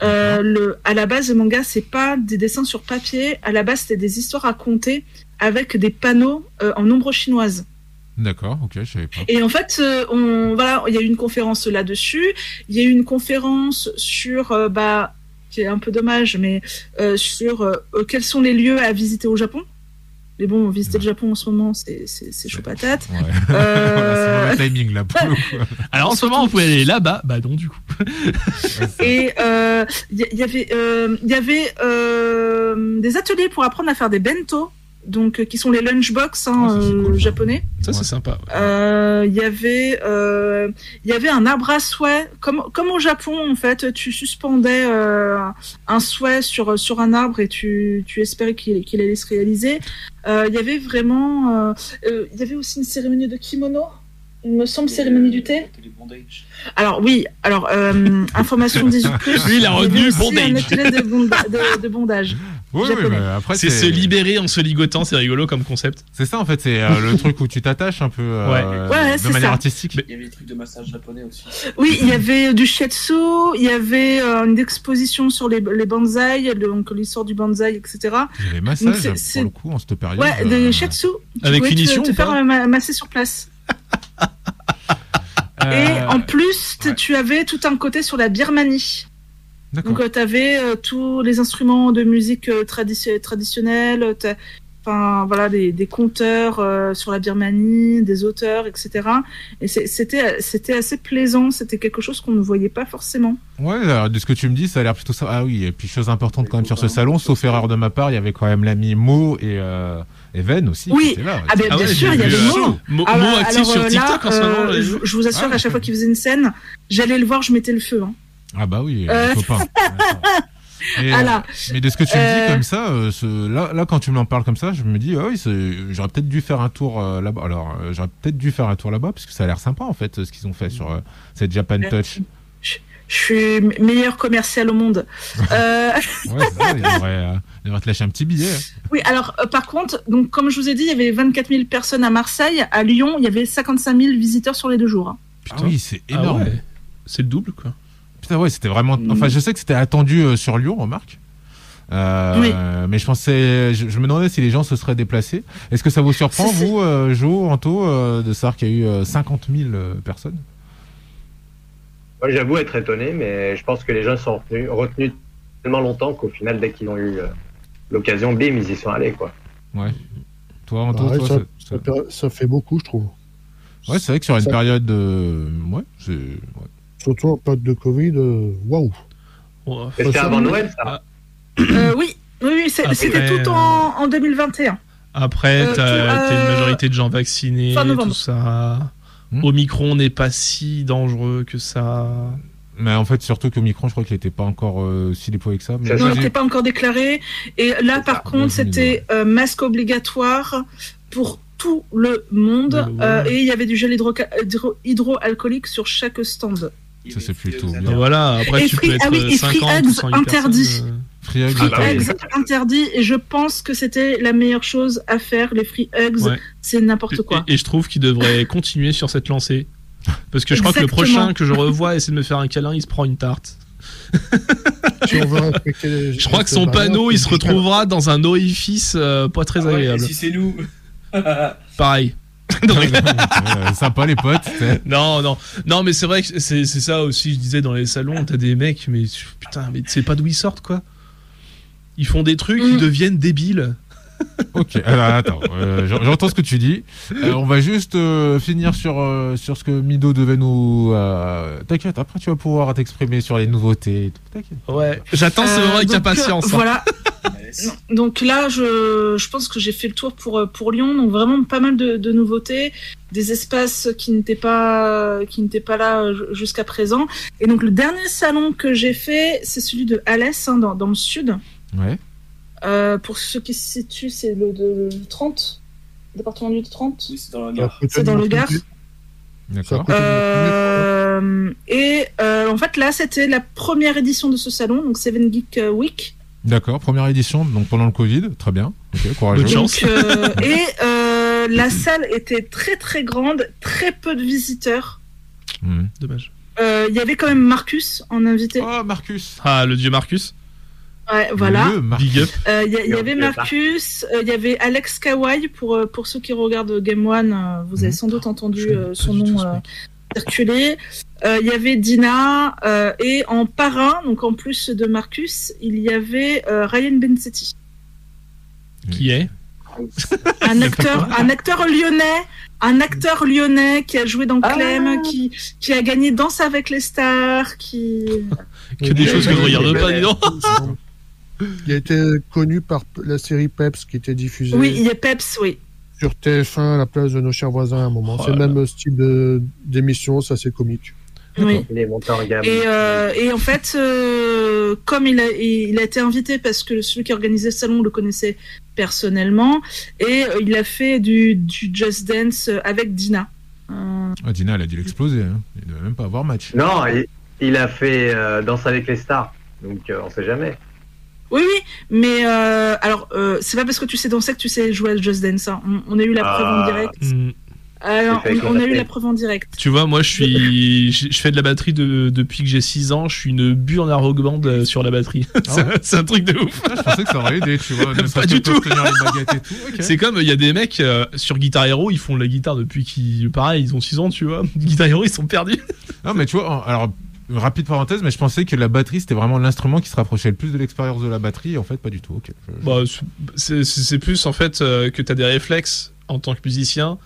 Euh, le, à la base, le manga, c'est pas des dessins sur papier. À la base, c'était des histoires racontées avec des panneaux euh, en ombre chinoise. D'accord, ok, je savais pas. Et en fait, euh, on, voilà, il y a eu une conférence là-dessus. Il y a eu une conférence sur, bah, qui est un peu dommage, mais euh, sur euh, euh, quels sont les lieux à visiter au Japon? Mais bon, visiter le Japon en ce moment, c'est c'est c'est chaud patate. Ouais. Euh, c'est timing là pour le coup. Alors en ce moment, vous pouvez aller là-bas. Bah non, du coup. Et euh, il y, avait, euh, il y avait euh, des ateliers pour apprendre à faire des bento, donc euh, qui sont les lunchbox hein, Ah, ça, euh, cool, japonais. Ça, Ouais. c'est sympa. Euh, Il y avait, euh, il y avait un arbre à souhait, comme comme au Japon en fait, tu suspendais euh, un souhait sur sur un arbre et tu tu espérais qu'il qu'il allait se réaliser. Euh, Il y avait vraiment, euh, euh, il y avait aussi une cérémonie de kimono. Il me semble cérémonie du thé. Alors oui, alors euh, information 18 plus. Lui, il a retenu bondage. un atelier de, bonda- de- de bondage. Ouais, japonais. mais après, C'est se libérer en se ligotant, c'est rigolo comme concept. C'est ça en fait, c'est euh, le truc où tu t'attaches un peu euh, Ouais. Ouais, de manière ça. artistique. Mais- Il y avait des trucs de massage japonais aussi. Oui, il y avait du shiatsu, il y avait euh, une exposition sur les, les bonsaïs, donc l'histoire du bonsaï, etc. Il y avait Donc, massage c'est- pour le coup en cette période. Ouais, euh, des shiatsu. Tu Avec pouvais te- finition te, ou faire euh, masser sur place. euh, Et en plus, ouais. tu avais tout un côté sur la Birmanie. Donc, tu avais tous les instruments de musique euh, tradition- traditionnelle, t'as- enfin voilà, des, des conteurs euh, sur la Birmanie, des auteurs, etc. Et c'était c'était assez plaisant, c'était quelque chose qu'on ne voyait pas forcément. Ouais, alors, de ce que tu me dis, ça a l'air plutôt ça. Ah oui, et puis chose importante quand même sur ce salon, sauf erreur de ma part, il y avait quand même l'ami Mo et, euh, et Ven aussi Oui. là. Ah ben, Ah bien ouais, sûr, il y avait euh, Mo. Mo, Ah Mo bah, actif alors, sur euh, TikTok là, en ce moment. euh, je, vous assure, Ah, à chaque fois qu'il faisait une scène, j'allais le voir, je mettais le feu. hein. Ah bah oui, Euh. copains. Et, Ah euh, mais de ce que tu me dis Euh. comme ça, ce, là, là quand tu m'en parles comme ça, je me dis ah oui, c'est- j'aurais peut-être dû faire un tour euh, là-bas. Alors euh, j'aurais peut-être dû faire un tour là-bas parce que ça a l'air sympa en fait ce qu'ils ont fait sur euh, cette Japan. Touch. Je suis meilleur commercial au monde. Euh, Ouais, c'est ça, ils devraient, euh, ils devraient te lâcher un petit billet. hein. oui, alors euh, par contre, donc comme je vous ai dit, il y avait 24 000 personnes à Marseille. À Lyon, il y avait 55 000 visiteurs sur les deux jours. hein. Ah oui, c'est Ah énorme. ouais. C'est le double, quoi. Putain, ouais, c'était vraiment. Mm. Enfin, je sais que c'était attendu euh, sur Lyon, remarque. Euh, Oui. Mais je pensais, je, je me demandais si les gens se seraient déplacés. Est-ce que ça vous surprend, vous, euh, Jo, Anto, euh, de savoir qu'il y a eu euh, 50 000 euh, personnes? Moi, j'avoue être étonné, mais je pense que les gens sont retenus, retenus tellement longtemps qu'au final, dès qu'ils ont eu euh, l'occasion, bim, ils y sont allés, quoi. Ouais. Toi, Anto, Bah toi, ça, ça- ça fait- ça fait beaucoup, je trouve. Ouais, c'est vrai que sur une ça- période de. Ouais, c'est. ouais. Surtout en période de Covid, euh, waouh. Ouais. Mais c'était avant. Noël, ça. Euh, oui, oui, c'était tout en, en 2021. Après, Euh, t'as tout, t'as une majorité de gens vaccinés, tout ça. Hmm. Omicron n'est pas si dangereux que ça. Mais en fait, surtout qu'au micron, je crois qu'il n'était pas encore euh, si déployé que ça. Mais Non, il n'était pas encore déclaré. Et là, par contre, c'était euh, masque obligatoire pour tout le monde. Euh, et il y avait du gel hydro- hydroalcoolique sur chaque stand. Ça, c'est plutôt Et bien. voilà, après Et tu free- peux être ah oui, et 50 free 108 interdit. personnes, euh. Free Free Ah bah oui. eggs interdit. Et je pense que c'était la meilleure chose à faire. Les free eggs, Ouais. c'est n'importe quoi. Et, et je trouve qu'il devrait continuer sur cette lancée. Parce que je crois que le prochain que je revois essaie de me faire un câlin, il se prend une tarte. Je crois que son panneau, il se retrouvera dans un orifice euh, pas très Ah ouais, agréable. si c'est nous Pareil. Ouais, sympa, les potes. Non, non, non, mais c'est vrai que c'est c'est ça aussi. Je disais dans les salons, t'as des mecs, mais putain, mais tu sais pas d'où ils sortent quoi. Ils font des trucs, Mm. ils deviennent débiles. Ok, alors attends, euh, j'en- j'entends ce que tu dis. Euh, on va juste euh, finir sur, euh, sur ce que Mido devait nous. euh, T'inquiète, après tu vas pouvoir t'exprimer sur les nouveautés. T'inquiète. Ouais. J'attends ce Euh, moment avec impatience. euh, hein. Voilà. Donc là, je, je pense que j'ai fait le tour pour, euh, pour Lyon. Donc vraiment pas mal de, de nouveautés, des espaces qui n'étaient pas, qui n'étaient pas là euh, jusqu'à présent. Et donc le dernier salon que j'ai fait, c'est celui de Alès, hein, dans, dans le sud. Ouais. Euh, pour ceux qui se situent, c'est le, de, le 30, département du 30. Oui, c'est dans gare. côté C'est dans le. Gard. D'accord. Euh, et euh, en fait là, c'était la première édition de ce salon, donc Seven Geek Week. D'accord, première édition, donc pendant le Covid, très bien. Ok, courageux. Bonne chance. Donc, euh, et euh, la salle était très très grande, très peu de visiteurs. Mhm. Dommage. Euh, Il y avait quand même Marcus en invité. Oh, Marcus Ah, le dieu Marcus. Ouais, voilà. Le Marcus. Big up. Euh, Il y, il y avait Marcus, euh, il y avait Alex Kawai pour pour ceux qui regardent Game One, vous avez Mhm. sans doute entendu euh, son nom ce euh. Euh, Il y avait Dina euh, et en parrain, donc en plus de Marcus, il y avait euh, Ryan Bensetti. Qui est un acteur, un acteur lyonnais, un acteur lyonnais qui a joué dans Ah. Clem, qui, qui a gagné Danse avec les stars, qui. Que des choses que je regarde pas, dis donc. Il a été connu par la série Peps qui était diffusée Oui, il y a Peps, oui. Sur TF1 à la place de nos chers voisins à un moment. Oh c'est le même style de- d'émission, ça c'est comique. oui. Il est monté en gamme. Et, euh, et en fait, euh, comme il a, il a été invité parce que celui qui organisait le salon le connaissait personnellement, et euh, il a fait du, du Just Dance avec Dina. Euh, Ah, Dina, elle a dû l'exploser. Hein. Il devait même pas avoir match. Non, il, il a fait euh, Danse avec les stars. Donc euh, on sait jamais. Oui, oui, mais euh, alors, euh, c'est pas parce que tu sais danser que tu sais jouer à Just Dance. hein. On, on a eu la Ah. preuve en direct. Hmm. Alors, on, on a eu la preuve en direct. Tu vois, moi, je suis, je je fais de la batterie de- depuis que j'ai 6 ans. Je suis une burne à rock band euh, sur la batterie. c'est ouais c'est un truc de ouf. Ah, je pensais que ça aurait aidé, tu vois. ne Pas du tout. tenir les baguettes et tout. ok. C'est comme, il y a des mecs euh, sur Guitar Hero, ils font de la guitare depuis qu'ils, pareil, ils ont 6 ans, tu vois. Guitar Hero, ils sont perdus. Non, mais tu vois, alors, une rapide parenthèse, mais je pensais que la batterie, c'était vraiment l'instrument qui se rapprochait le plus de l'expérience de la batterie. Et en fait, pas du tout. Je- Bah, c'est plus en fait euh, que t'as des réflexes en tant que musicien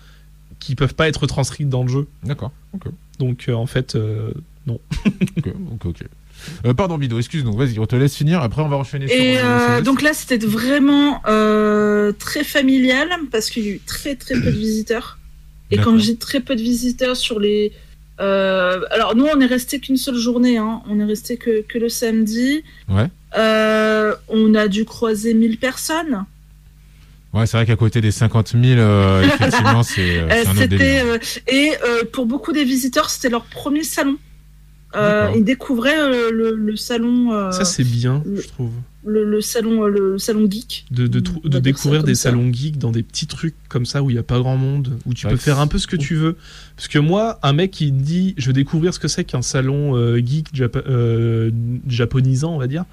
qui peuvent pas être transcrits dans le jeu. D'accord. Donc euh, en fait, euh, Ok. Ok. Euh, pardon, Bido, excuse-nous. Vas-y, on te laisse finir. Après, on va enchaîner sur. Et euh, sur- donc là, c'était vraiment euh, très familial parce qu'il y a eu très très peu de visiteurs. Et quand dis très peu de visiteurs sur les... euh, alors nous, on est resté qu'une seule journée. Hein. On est resté que, que le samedi. Ouais. Euh, on a dû croiser 1000 personnes. Ouais, c'est vrai qu'à côté des 50 000, euh, effectivement, c'est euh, un autre délire. et pour beaucoup des visiteurs, c'était leur premier salon. Euh, D'accord. ils découvraient euh, le, le salon, euh, ça c'est bien, le- je trouve, le, le salon, euh, le salon geek. de, de, de découvrir des ça. salons geeks dans des petits trucs comme ça où il y a pas grand monde, où tu Ouais, peux faire un peu ce que tu veux. Parce que moi, un mec qui dit, je veux découvrir ce que c'est qu'un salon euh, geek japa- euh, japonisant, on va dire,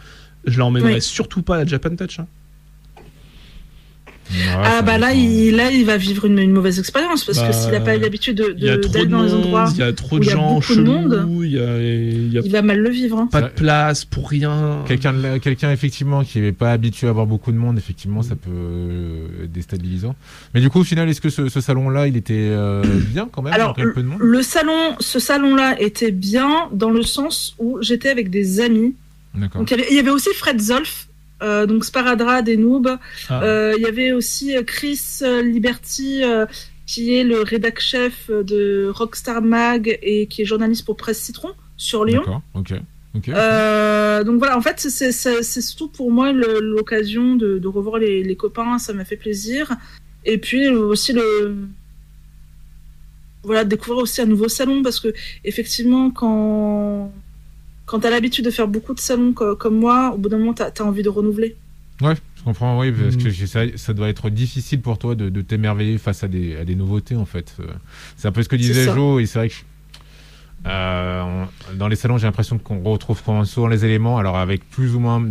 je l'emmènerai Oui. surtout pas à la Japan Touch. hein. Ouais, ah ça bah là, il, là, il va vivre une, une mauvaise expérience parce Bah, que s'il n'a pas eu l'habitude a de- d'aller de dans les endroits, monde, il y a trop où de il y a gens beaucoup de monde. chelous, il y a, il y a il va mal le vivre. hein. pas de place pour rien. Quelqu'un, effectivement qui n'est pas habitué à avoir beaucoup de monde, effectivement, ça peut euh, être déstabilisant. Mais du coup, au final, est-ce que ce, ce salon-là, il était euh, bien quand même, Alors, le peu de monde? Le salon, ce salon-là était bien dans le sens où j'étais avec des amis. D'accord. Donc il y avait, il y avait aussi Fred Zolf, euh, donc Sparadrap des Noobs. Ah. Euh, il y avait aussi euh, Chris Liberty, euh, qui est le rédac chef de Rockstar Mag et qui est journaliste pour Presse Citron sur Lyon. D'accord. Ok. Donc voilà, en fait, c'est- surtout pour moi l'occasion de, de revoir les, les copains, ça m'a fait plaisir. Et puis aussi le voilà de découvrir aussi un nouveau salon parce que effectivement quand quand t'as l'habitude de faire beaucoup de salons co- comme moi, au bout d'un moment t'as as envie de renouveler. Ouais, je comprends, oui, parce que j'ai- ça, ça doit être difficile pour toi de, de t'émerveiller face à des, à des nouveautés, en fait. Euh, C'est un peu ce que disait. Jo, et c'est vrai que euh, on- dans les salons, j'ai l'impression qu'on retrouve souvent les éléments, alors avec plus ou moins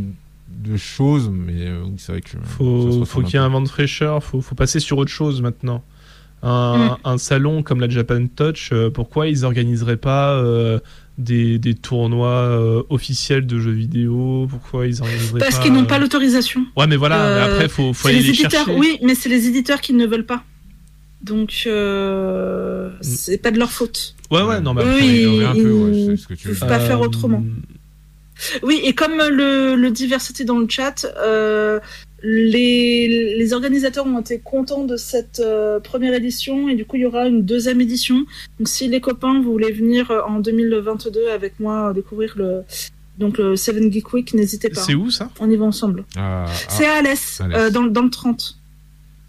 de choses, mais euh, c'est vrai que. se Faut, faut qu'il y ait un vent de fraîcheur, faut, faut passer sur autre chose maintenant. Un, un salon comme la Japan Touch, euh, pourquoi ils organiseraient pas euh, des, des tournois euh, officiels de jeux vidéo Pourquoi ils organiseraient Parce pas, qu'ils n'ont euh, pas l'autorisation. Ouais, mais voilà. Euh, mais après, faut, faut C'est aller les les éditeurs, chercher. oui, mais c'est les éditeurs qui ne veulent pas. Donc, euh, c'est pas de leur faute. Ouais, ouais. Non, mais Oui, après, oui. Ouais, un peu, ouais, ils- c'est ce que tu veux ils dire. pas faire euh, autrement. Oui, et comme le, le diversité dans le chat, euh, les, les organisateurs ont été contents de cette euh, première édition et du coup il y aura une deuxième édition. Donc si les copains vous voulez venir euh, en 2022 avec moi découvrir le donc le Seven Geek Week, n'hésitez pas. C'est où ça? On y va ensemble. Ah, ah, C'est à Alès, Alès. euh, dans, le- dans le 30.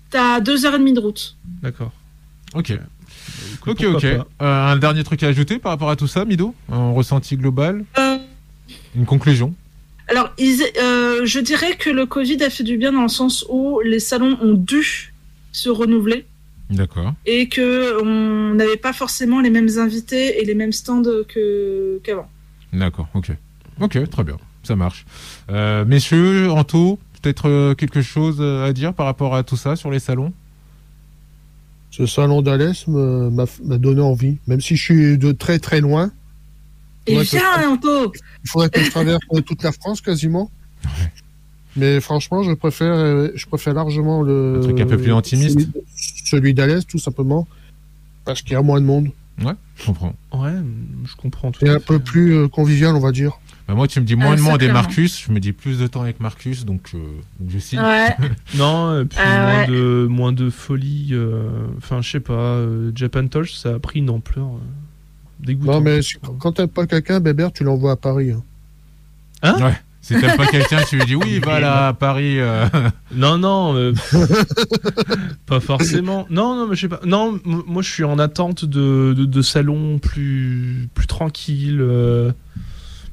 T'as deux heures et demie de route. D'accord. ok. Ok, ok. Euh, un dernier truc à ajouter par rapport à tout ça, Mido? Un ressenti global? Euh, Une conclusion? Alors, ils- euh, je dirais que le Covid a fait du bien dans le sens où les salons ont dû se renouveler D'accord. et que on n'avait pas forcément les mêmes invités et les mêmes stands que qu'avant. D'accord, ok. Ok, très bien. Ça marche. Euh, messieurs, Anto, peut-être euh, quelque chose à dire par rapport à tout ça sur les salons? Ce salon d'Alès m'a donné envie, même si je suis de très très loin. Et Ouais, viens, c'est- Anto Il faudrait que je traverse euh, toute la France quasiment. Mais franchement, je préfère, euh, je préfère largement le. Un truc un peu plus intimiste. Celui, d'Alès, tout simplement. Parce qu'il y a moins de monde. Je comprends. Ouais, je comprends tout Et un fait. peu plus euh, convivial, on va dire. Bah, moi, tu me dis moins Ah, de monde et. Marcus. Je me dis plus de temps avec Marcus, donc euh, je signe. Ouais. Non, et puis Ah moins, ouais. de, moins de folie. euh, Enfin, je sais pas. euh, Japan Touch, ça a pris une ampleur dégoûtante. Non, mais si- quand t'aimes pas quelqu'un, Bébert, tu l'envoies à Paris. hein. Ouais. Si t'aimes pas quelqu'un, tu lui dis oui, va là à Paris. euh. Non, non, euh, pas forcément. Non, non, mais je sais pas. Non, m- moi je suis en attente de, de, de salons plus, plus tranquilles. euh,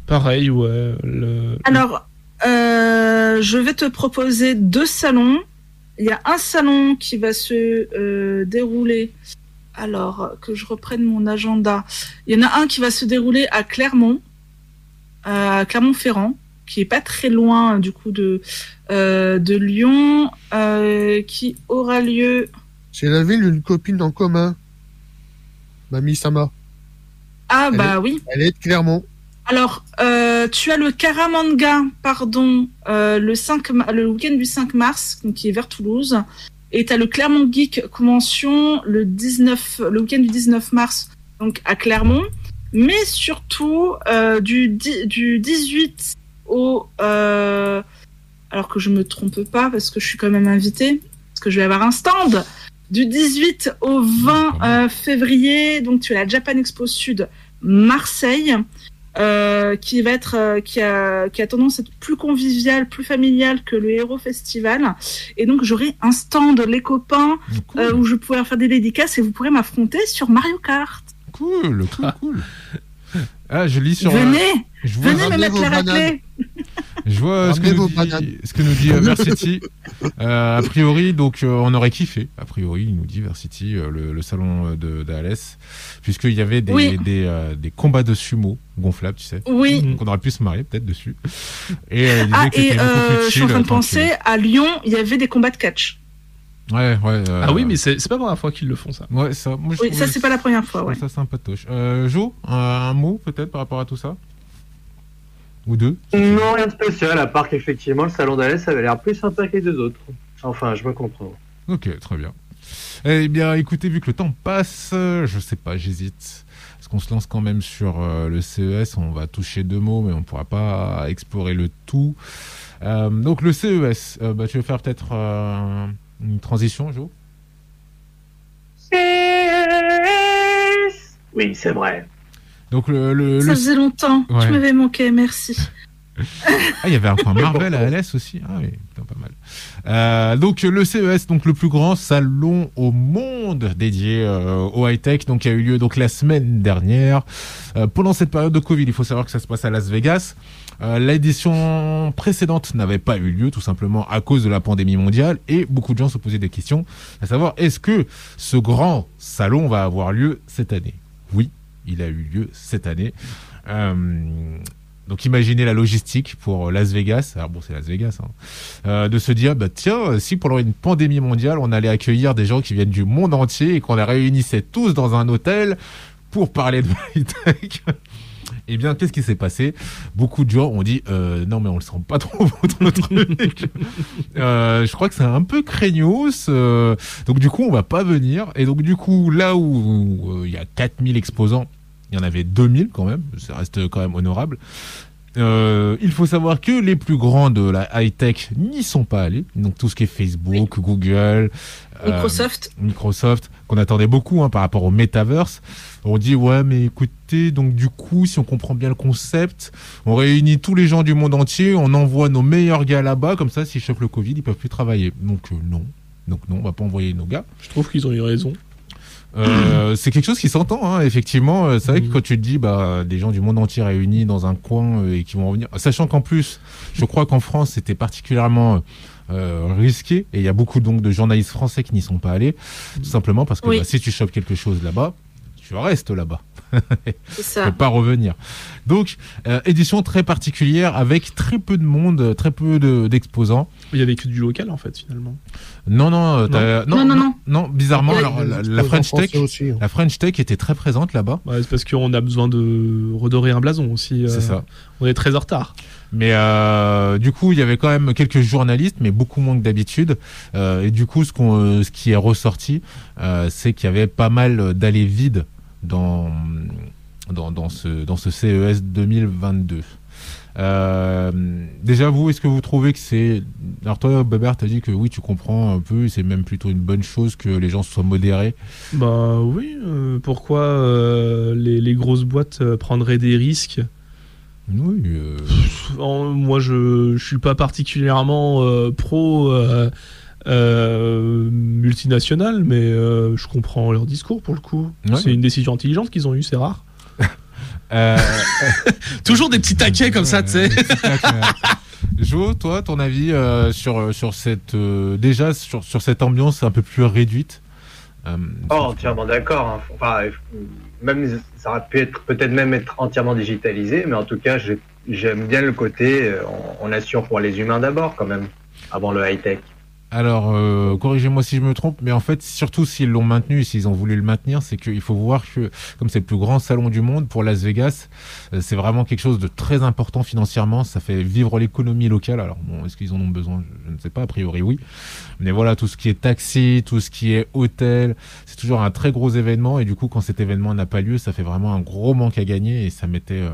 pareil, ouais. le- Alors, euh, je vais te proposer deux salons. Il y a un salon qui va se euh, dérouler. Alors que je reprenne mon agenda. Il y en a un qui va se dérouler à Clermont, à Clermont-Ferrand, qui est pas très loin du coup de euh, de Lyon, euh, qui aura lieu. C'est la ville d'une copine en commun. Mamie Sama. Ah Elle bah oui. Elle est de Clermont. Alors, euh, tu as le Karamanga, pardon, le, 5, ma- le week-end du 5 mars, qui est vers Toulouse. Et tu as le Clermont Geek Convention le, 19, le week-end du 19 mars, donc à Clermont. Mais surtout, euh, du, di- du 18 au... euh, alors que je me trompe pas, parce que je suis quand même invitée, parce que je vais avoir un stand. Du 18 au 20 euh, février, donc tu as la Japan Expo Sud Marseille euh, qui va être euh, qui a qui a tendance à être plus convivial, plus familial que le Hero Festival. Et donc j'aurai un stand les copains Cool, euh, où je pourrai faire des dédicaces et vous pourrez m'affronter sur Mario Kart. cool, cool, cool. Ah, je lis sur. euh, venez, je vois, venez me mettre la raclée. je vois ce que, nous dit, ce que nous dit euh, Versity. Euh, a priori, donc, euh, on aurait kiffé. A priori, il nous dit Versity, euh, le, le salon euh, de d'Alès, puisqu'il y avait des, Oui. des, euh, des combats de sumo gonflables, tu sais. Oui. Donc, on aurait pu se marier peut-être dessus. Et euh, il disait Ah et euh, je suis en train de penser à Lyon, il y avait des combats de catch. Ouais, ouais. euh, Ah oui, mais c'est c'est pas la première fois qu'ils le font ça. Ouais, ça, moi, je Oui, ça c'est pas la première fois. Ouais. ça sympatoche. Euh, Jo, un, un mot peut-être par rapport à tout ça? Ou deux. Non, rien de spécial, à part qu'effectivement, le salon d'Alès avait l'air plus sympa que les deux autres. Enfin, je me comprends. Ok, très bien. Eh bien, écoutez, vu que le temps passe, euh, je sais pas, j'hésite. Est-ce qu'on se lance quand même sur euh, le CES On va toucher deux mots, mais on pourra pas explorer le tout. Euh, donc, le CES, euh, bah, tu veux faire peut-être euh, une transition, Jo? Oui, c'est vrai. Donc, le. le, Ça le- faisait longtemps. Ouais. Tu m'avais manqué, merci. Ah, il y avait un point Marvel à Alès aussi. Ah oui, putain, pas mal. Euh, donc le CES, donc le plus grand salon au monde dédié euh, au high tech, donc a eu lieu donc la semaine dernière. Euh, pendant cette période de Covid, il faut savoir que ça se passe à Las Vegas. L'édition précédente n'avait pas eu lieu tout simplement à cause de la pandémie mondiale et beaucoup de gens se posaient des questions à savoir est-ce que ce grand salon va avoir lieu cette année? Oui, il a eu lieu cette année. Euh, donc imaginez la logistique pour Las Vegas, alors bon c'est Las Vegas, hein, euh, de se dire bah tiens si pendant une pandémie mondiale on allait accueillir des gens qui viennent du monde entier et qu'on les réunissait tous dans un hôtel pour parler de high tech. Eh bien, qu'est-ce qui s'est passé? Beaucoup de gens ont dit euh, non, mais on le sent pas trop votre truc. euh, je crois que c'est un peu craignos. Euh, donc du coup, on va pas venir. Et donc du coup, là où euh, il y a 4000 exposants, il y en avait 2000 quand même. Ça reste quand même honorable. Euh, il faut savoir que les plus grands de la high-tech n'y sont pas allés. Donc tout ce qui est Facebook, Google, euh, Microsoft. Microsoft, qu'on attendait beaucoup hein, par rapport au metaverse. On dit ouais mais écoutez donc du coup si on comprend bien le concept, on réunit tous les gens du monde entier, on envoie nos meilleurs gars là-bas comme ça s'ils chopent le Covid ils peuvent plus travailler. Donc euh, non, donc non on va pas envoyer nos gars. Je trouve qu'ils ont eu raison. Euh, c'est quelque chose qui s'entend, hein, effectivement. Euh, C'est vrai que quand tu te dis, bah, des gens du monde entier réunis dans un coin euh, et qui vont revenir, sachant qu'en plus, je crois qu'en France, c'était particulièrement euh, risqué et il y a beaucoup donc de journalistes français qui n'y sont pas allés, tout simplement parce que Oui. bah, si tu chopes quelque chose là-bas, tu restes là-bas. Ça. peux pas revenir. Donc, euh, édition très particulière avec très peu de monde, très peu de- d'exposants. Il y avait que du local en fait finalement. non, non, euh, Non, non, non. non, bizarrement, Ouais, alors, la, French Tech, aussi. hein. la French Tech était très présente là-bas. Ouais, c'est parce qu'on a besoin de redorer un blason aussi. euh, C'est ça. On est très en retard. Mais euh, du coup, il y avait quand même quelques journalistes, mais beaucoup moins que d'habitude. Euh, et du coup, ce, qu'on, euh, ce qui est ressorti, euh, c'est qu'il y avait pas mal d'allées vides dans, dans, dans, ce, dans ce CES 2022. Euh, déjà, vous, est-ce que vous trouvez que c'est... Alors toi, Bébert, t'as dit que oui, tu comprends un peu, c'est même plutôt une bonne chose que les gens soient modérés. Bah oui, euh, pourquoi euh, les, les grosses boîtes prendraient des risques? Oui, En- Moi, je, je suis pas particulièrement pro euh, euh, multinational, mais euh, je comprends leur discours pour le coup. Ouais. C'est une décision intelligente qu'ils ont eue, c'est rare. euh, Toujours des petits taquets comme ça, tu sais. Jo, toi, ton avis euh, sur, sur cette euh, déjà sur, sur cette ambiance un peu plus réduite euh, Oh, entièrement d'accord. hein. Enfin, même ça aurait pu être peut-être même être entièrement digitalisé, mais en tout cas, j'ai- j'aime bien le côté euh, on, on assure pour les humains d'abord quand même, avant le high tech. Alors, euh, corrigez-moi si je me trompe, mais en fait, surtout s'ils l'ont maintenu, s'ils ont voulu le maintenir, c'est qu'il faut voir que, comme c'est le plus grand salon du monde pour Las Vegas, euh, c'est vraiment quelque chose de très important financièrement. Ça fait vivre l'économie locale. Alors, bon, est-ce qu'ils en ont besoin? Je, ne sais pas. A priori, oui. Mais voilà, tout ce qui est taxi, tout ce qui est hôtel, c'est toujours un très gros événement. Et du coup, quand cet événement n'a pas lieu, ça fait vraiment un gros manque à gagner et ça mettait euh,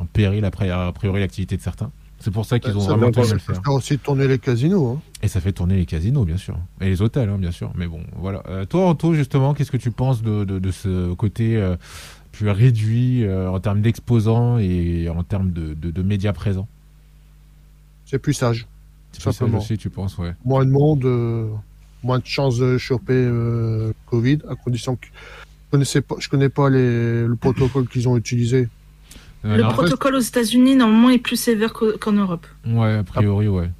en péril après, a priori l'activité de certains. C'est pour ça qu'ils ont Ça vraiment tenu à le faire. faire aussi tourner les casinos. hein. Et ça fait tourner les casinos, bien sûr. Et les hôtels, hein, bien sûr. Mais bon, voilà. Euh, toi, Anto, justement, qu'est-ce que tu penses de, de, de ce côté euh, plus réduit euh, en termes d'exposants et en termes de, de, médias présents? C'est plus sage. C'est plus ça Simplement. aussi, tu penses, ouais. Moins de monde, moins de chances de choper Covid, à condition que je je connais pas les, le protocole qu'ils ont utilisé. Euh, Le protocole aux États-Unis, normalement, est plus sévère qu'en Europe. Ouais, a priori, ouais.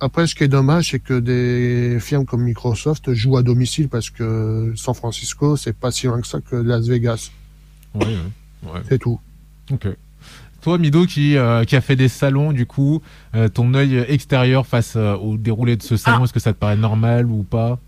Après, ce qui est dommage, c'est que des firmes comme Microsoft jouent à domicile parce que San Francisco, c'est pas si loin que ça que Las Vegas. Ouais, ouais. ouais. C'est tout. Ok. Toi, Mido, qui, euh, qui a fait des salons, du coup, euh, ton œil extérieur face euh, au déroulé de ce salon, Ah. est-ce que ça te paraît normal ou pas?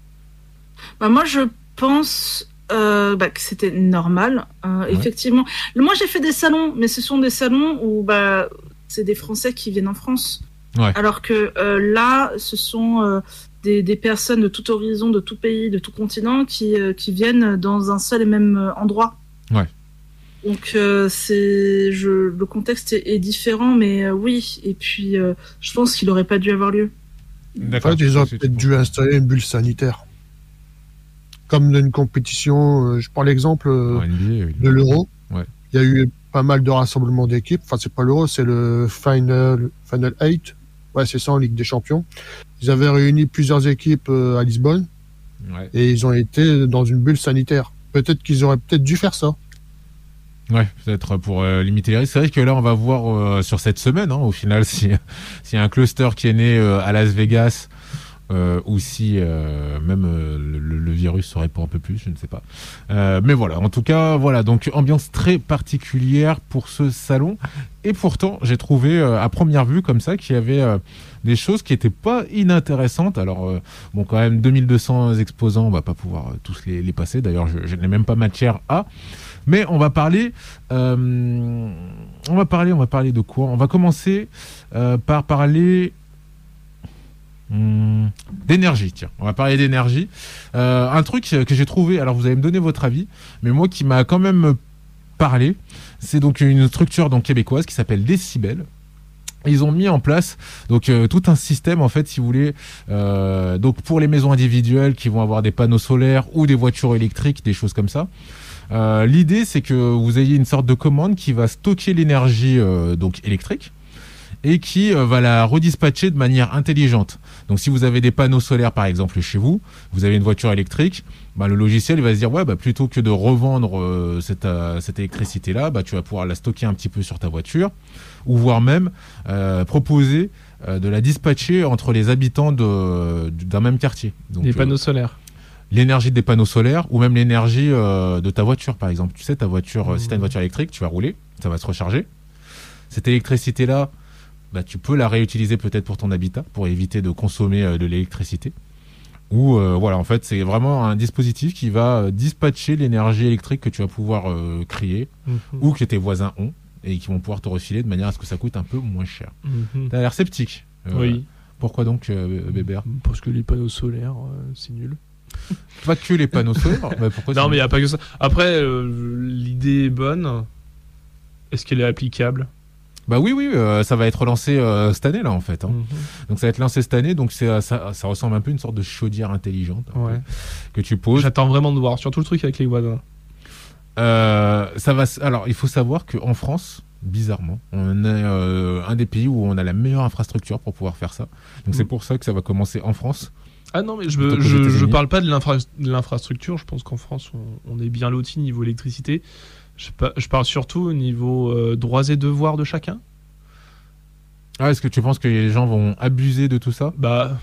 Bah, moi, je pense euh, bah, que c'était normal. Euh, Effectivement. Moi, j'ai fait des salons, mais ce sont des salons où bah, c'est des Français qui viennent en France. Ouais. Alors que euh, là, ce sont euh, des, des personnes de tout horizon, de tout pays, de tout continent qui, euh, qui viennent dans un seul et même endroit. Ouais. Donc euh, c'est je le contexte est, est différent mais euh, oui et puis euh, je pense qu'il aurait pas dû avoir lieu. En fait, ils C'est- peut-être dû installer une bulle sanitaire. Comme dans une compétition, euh, je prends l'exemple euh, oui. de l'Euro. Ouais. Il y a eu pas mal de rassemblements d'équipes. Enfin, c'est pas l'Euro, c'est le Final, Final 8. Ouais, c'est ça en Ligue des Champions. Ils avaient réuni plusieurs équipes euh, à Lisbonne Ouais. et ils ont été dans une bulle sanitaire. Peut-être qu'ils auraient peut-être dû faire ça. Ouais, peut-être pour euh, limiter les risques. C'est vrai que là, on va voir euh, sur cette semaine, hein, au final, si- s'il y a un cluster qui est né euh, à Las Vegas euh, ou si euh, même euh, le, le virus se répand un peu plus, je ne sais pas. Euh, mais voilà, en tout cas, voilà, donc ambiance très particulière pour ce salon. Et pourtant, j'ai trouvé euh, à première vue comme ça qu'il y avait euh, des choses qui étaient pas inintéressantes. Alors, bon, quand même, 2200 exposants, on va pas pouvoir tous les, les passer. D'ailleurs, je, je n'ai même pas matière à. Mais on va parler, on va parler, on va parler de quoi? On va commencer par parler hmm, d'énergie. Tiens, on va parler d'énergie. Euh, un truc que j'ai trouvé. Alors, vous allez me donner votre avis, mais moi qui m'a quand même parlé, c'est donc une structure donc québécoise qui s'appelle Décibel. Ils ont mis en place donc euh, tout un système en fait, si vous voulez, euh, donc pour les maisons individuelles qui vont avoir des panneaux solaires ou des voitures électriques, des choses comme ça. L'idée c'est que vous ayez une sorte de commande qui va stocker l'énergie donc électrique et qui va la redispatcher de manière intelligente. Donc si vous avez des panneaux solaires par exemple chez vous, vous avez une voiture électrique, bah, le logiciel il va se dire ouais bah plutôt que de revendre euh, cette, euh, cette électricité là, bah tu vas pouvoir la stocker un petit peu sur ta voiture ou voire même euh, proposer euh, de la dispatcher entre les habitants de- d'un même quartier. Donc, Des euh, panneaux solaires. l'énergie des panneaux solaires ou même l'énergie euh, de ta voiture par exemple. Tu sais ta voiture, euh, si tu as une Mhm. voiture électrique, tu vas rouler, ça va se recharger. Cette électricité là, bah, tu peux la réutiliser peut-être pour ton habitat pour éviter de consommer euh, de l'électricité. Ou euh, voilà, en fait, c'est vraiment un dispositif qui va euh, dispatcher l'énergie électrique que tu vas pouvoir euh, créer Mhm. ou que tes voisins ont et qui vont pouvoir te refiler de manière à ce que ça coûte un peu moins cher. Mhm. T'as l'air sceptique. Euh, Oui, Pourquoi donc, Bébert? Parce que les panneaux solaires, c'est nul. Pas que les panneaux solaires. bah, Non, mais il n'y a pas que ça. Après, euh, l'idée est bonne. Est-ce qu'elle est applicable? Bah oui, oui, euh, ça va être lancé euh, cette année là en fait. hein. Mhm. Donc ça va être lancé cette année, donc c'est, euh, ça, ça ressemble un peu à une sorte de chaudière intelligente peu, que tu poses. J'attends vraiment de voir, surtout le truc avec les voisins. Euh, ça va. Alors il faut savoir qu'en France, bizarrement, on est euh, un des pays où on a la meilleure infrastructure pour pouvoir faire ça. Donc c'est Mm. pour ça que ça va commencer en France. Ah non, mais je, États-Unis. parle pas de l'infrastructure. Je pense qu'en France, on, on est bien loti niveau électricité. Je, pa- je parle surtout au niveau euh, droits et devoirs de chacun. Ah, est-ce que tu penses que les gens vont abuser de tout ça? Bah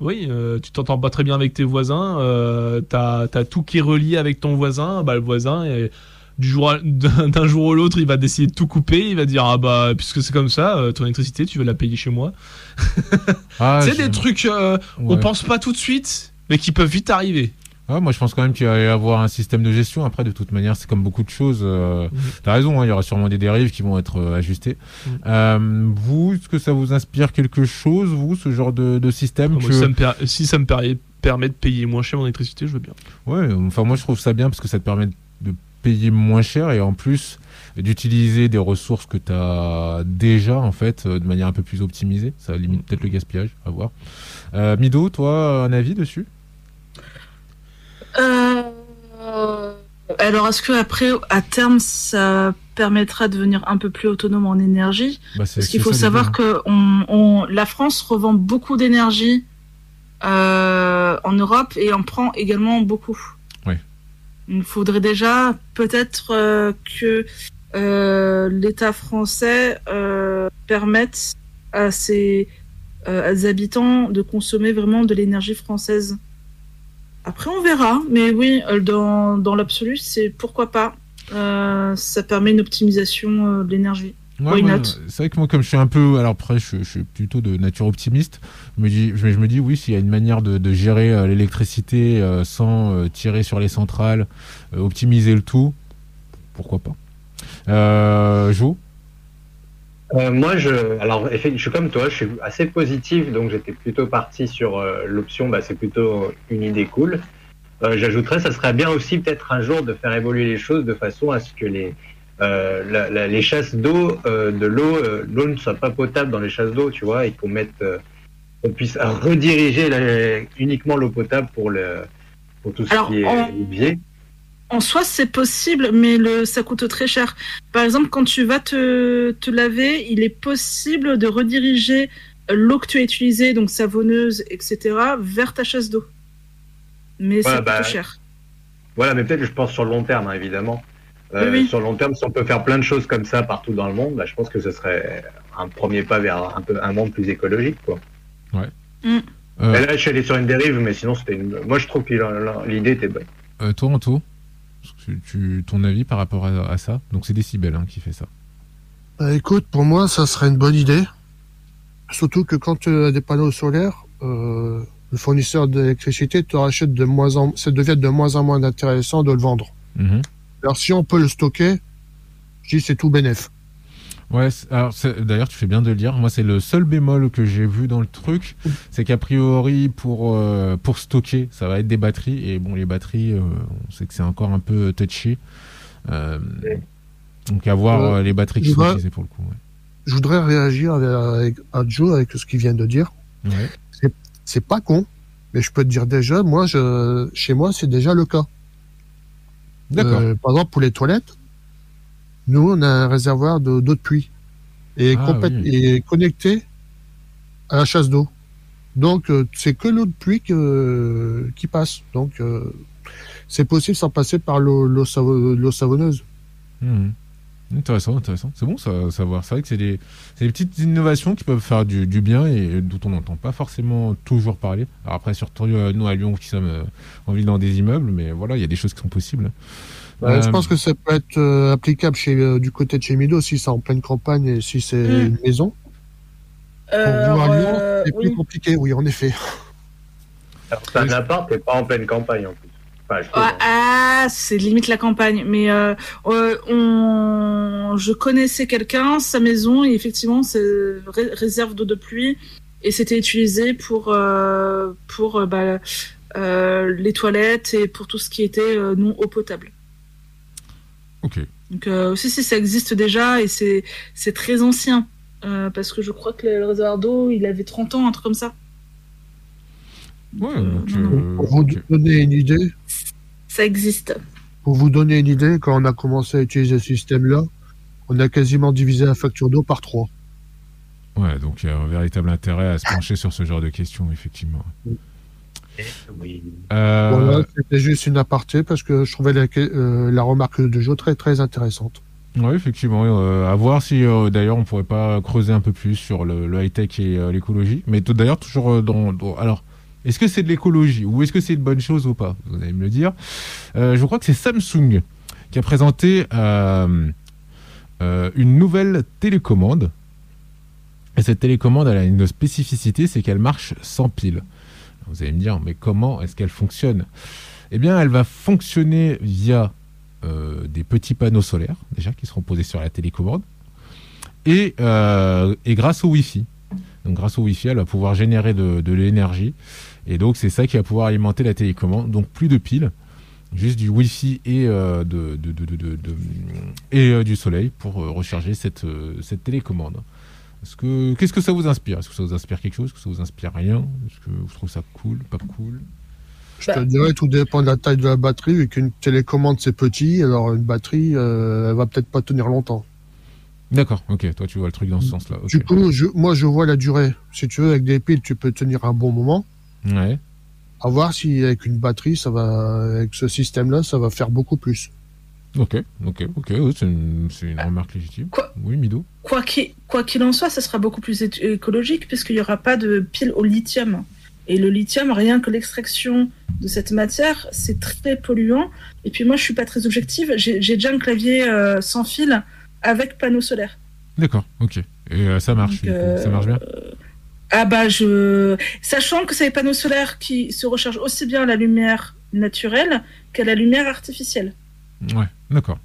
oui, euh, tu t'entends pas très bien avec tes voisins. Euh, T'as as tout qui est relié avec ton voisin. Bah le voisin, est- du jour d'un jour à l'autre, il va décider de tout couper. Il va dire ah bah puisque c'est comme ça, euh, ton électricité, tu veux la payer chez moi. ah, c'est je- des trucs, euh, on ouais. pense pas tout de suite, mais qui peuvent vite arriver. Ah, moi, je pense quand même qu'il va y avoir un système de gestion. Après, de toute manière, c'est comme beaucoup de choses. euh, Mhm. T'as raison, hein, il y aura sûrement des dérives qui vont être euh, ajustées. Mhm. Euh, vous, est-ce que ça vous inspire quelque chose, vous, ce genre de, de système que- si ça me per- si ça me per- permet de payer moins cher mon électricité, je veux bien. Ouais, enfin, moi, je trouve ça bien parce que ça te permet de payer moins cher et en plus d'utiliser des ressources que tu as déjà, en fait, euh, de manière un peu plus optimisée. Ça limite peut-être le gaspillage, à voir. Mido, toi, un avis dessus? Alors, est-ce que après, à terme, ça permettra de devenir un peu plus autonome en énergie bah, Parce qu'il faut savoir que on, on- la France revend beaucoup d'énergie euh, en Europe et en prend également beaucoup. Il faudrait déjà peut-être euh, que euh, l'État français euh, permette à ses, euh, à ses habitants de consommer vraiment de l'énergie française. Après, on verra, mais oui, euh, dans, dans l'absolu, c'est pourquoi pas. Euh, ça permet une optimisation euh, de l'énergie. Ouais, C'est vrai que moi, comme je suis un peu, alors après, je, je suis plutôt de nature optimiste. Je me dis, je, je me dis, oui, s'il y a une manière de, de gérer euh, l'électricité euh, sans euh, tirer sur les centrales, optimiser le tout, pourquoi pas. Euh, Jo, Euh, moi, je, alors, je suis comme toi, je suis assez positif, donc j'étais plutôt parti sur euh, l'option, bah, c'est plutôt une idée cool. Euh, J'ajouterais, ça serait bien aussi peut-être un jour de faire évoluer les choses de façon à ce que les euh, la- la- les chasses d'eau, euh, de l'eau, euh, l'eau ne soit pas potable dans les chasses d'eau, tu vois, et qu'on mette, euh, qu'on puisse rediriger la- uniquement l'eau potable pour le pour tout ce Alors, qui est en- évier. En soi, c'est possible, mais le, ça coûte très cher. Par exemple, quand tu vas te, te laver, il est possible de rediriger l'eau que tu as utilisée, donc savonneuse, etc., vers ta chasse d'eau. Mais ça Ouais, coûte bah, cher. Voilà, mais peut-être je pense sur le long terme, hein, évidemment. Euh, Oui. Sur le long terme, si on peut faire plein de choses comme ça partout dans le monde, bah, je pense que ce serait un premier pas vers un, peu, un monde plus écologique. Quoi. euh, Et là, je suis allé sur une dérive, mais sinon, c'était une... moi, je trouve que l'idée était bonne. euh, toi, Anto, tu, tu- ton avis par rapport à, à ça? Donc c'est Décibel hein, qui fait ça. Bah, écoute, pour moi, ça serait une bonne idée. Surtout que quand tu as des panneaux solaires, euh, le fournisseur d'électricité te rachète de moins en, ça devient de moins en moins intéressant de le vendre. Mhm. Alors si on peut le stocker, je dis c'est tout bénef. Ouais, alors d'ailleurs tu fais bien de le dire. Moi c'est le seul bémol que j'ai vu dans le truc, c'est qu'a priori pour euh, pour stocker, ça va être des batteries et bon les batteries, euh, on sait que c'est encore un peu touchy. Euh, donc à voir les batteries qui sont utilisées pour le coup. Ouais. Je voudrais réagir avec, avec- à Joe avec ce qu'il vient de dire. Ouais. C'est pas con, mais je peux te dire déjà, moi, je, chez moi, c'est déjà le cas. D'accord. Par exemple, pour les toilettes, nous, on a un réservoir de- d'eau de, pluie et, Ah, oui. et connecté à la chasse d'eau. Donc, euh, c'est que l'eau de pluie que- qui passe. Donc, euh, c'est possible sans passer par l'eau l'eau savo- l'eau savonneuse. Mhm. Intéressant, intéressant. C'est bon ça à savoir. C'est vrai que c'est des, petites innovations qui peuvent faire du, du bien et dont on n'entend pas forcément toujours parler. Alors après, surtout euh, nous à Lyon qui sommes euh, en ville dans des immeubles, mais voilà, il y a des choses qui sont possibles. Euh, Je Euh, pense que ça peut être euh, applicable chez, euh, du côté de chez Mido si c'est en pleine campagne et si c'est Mm. une maison. Pour Euh, Lyon, euh, c'est plus oui. compliqué, oui, en effet. Alors, c'est un appart, t'es pas en pleine campagne en plus. Enfin, je Ah, ah, c'est limite la campagne. Mais euh, euh, on... je connaissais quelqu'un, sa maison, et effectivement, c'est ré- réserve d'eau de pluie. Et c'était utilisé pour, euh, pour bah, euh, les toilettes et pour tout ce qui était euh, non eau potable. Ok. Donc, euh, si, si, ça existe déjà et c'est c'est très ancien. Euh, parce que je crois que le réservoir d'eau, il avait 30 ans, un truc comme ça. Ouais, Euh, donc, non, non. euh, Pour vous donner une idée, Ça existe. pour vous donner une idée, quand on a commencé à utiliser ce système-là, on a quasiment divisé la facture d'eau par trois. Ouais, donc il y a un véritable intérêt à se pencher sur ce genre de questions, effectivement. Oui. Euh, Voilà, c'était juste une aparté parce que je trouvais la, euh, la remarque de Joe très très intéressante. Ouais, effectivement. euh, à voir si euh, d'ailleurs on pourrait pas creuser un peu plus sur le, le high-tech et l'écologie. Mais d'ailleurs, toujours dans, dans- Alors, est-ce que c'est de l'écologie ou est-ce que c'est une bonne chose ou pas? Vous allez me le dire. Je crois que c'est Samsung qui a présenté une nouvelle télécommande. Et cette télécommande, elle a une spécificité, c'est qu'elle marche sans pile. Vous allez me dire, mais comment est-ce qu'elle fonctionne? Eh bien, elle va fonctionner via euh, des petits panneaux solaires déjà qui seront posés sur la télécommande et, euh, et grâce au Wi-Fi. Donc grâce au Wi-Fi, elle va pouvoir générer de, l'énergie et donc c'est ça qui va pouvoir alimenter la télécommande. Donc plus de piles, juste du Wi-Fi et euh, et du soleil pour recharger cette cette télécommande. Est-ce que qu'est-ce que ça vous inspire? Est-ce que ça vous inspire quelque chose? Est-ce que ça vous inspire rien? Est-ce que vous trouvez ça cool Pas cool? Je te dirais, tout dépend de la taille de la batterie, vu qu'une télécommande c'est petit, alors une batterie, euh, elle va peut-être pas tenir longtemps. D'accord. Ok. Toi, tu vois le truc dans ce sens-là. Du coup, je, moi je vois la durée. Si tu veux, avec des piles, tu peux tenir un bon moment. Ouais. À voir si avec une batterie, ça va, avec ce système-là, ça va faire beaucoup plus. Ok, ok, ok, c'est une, une remarque légitime. Quoi Oui, Mido Quoi qu'il en soit, ça sera beaucoup plus écologique puisqu'il n'y aura pas de pile au lithium. Et le lithium, rien que l'extraction de cette matière, c'est très polluant. Et puis moi, je suis pas très objective. J'ai déjà un clavier euh, sans fil avec panneau solaire. D'accord, ok. Et euh, ça marche, Donc, euh, ça marche bien Ah bah je, sachant que c'est des panneaux solaires qui se rechargent aussi bien à la lumière naturelle qu'à la lumière artificielle. Ouais, d'accord.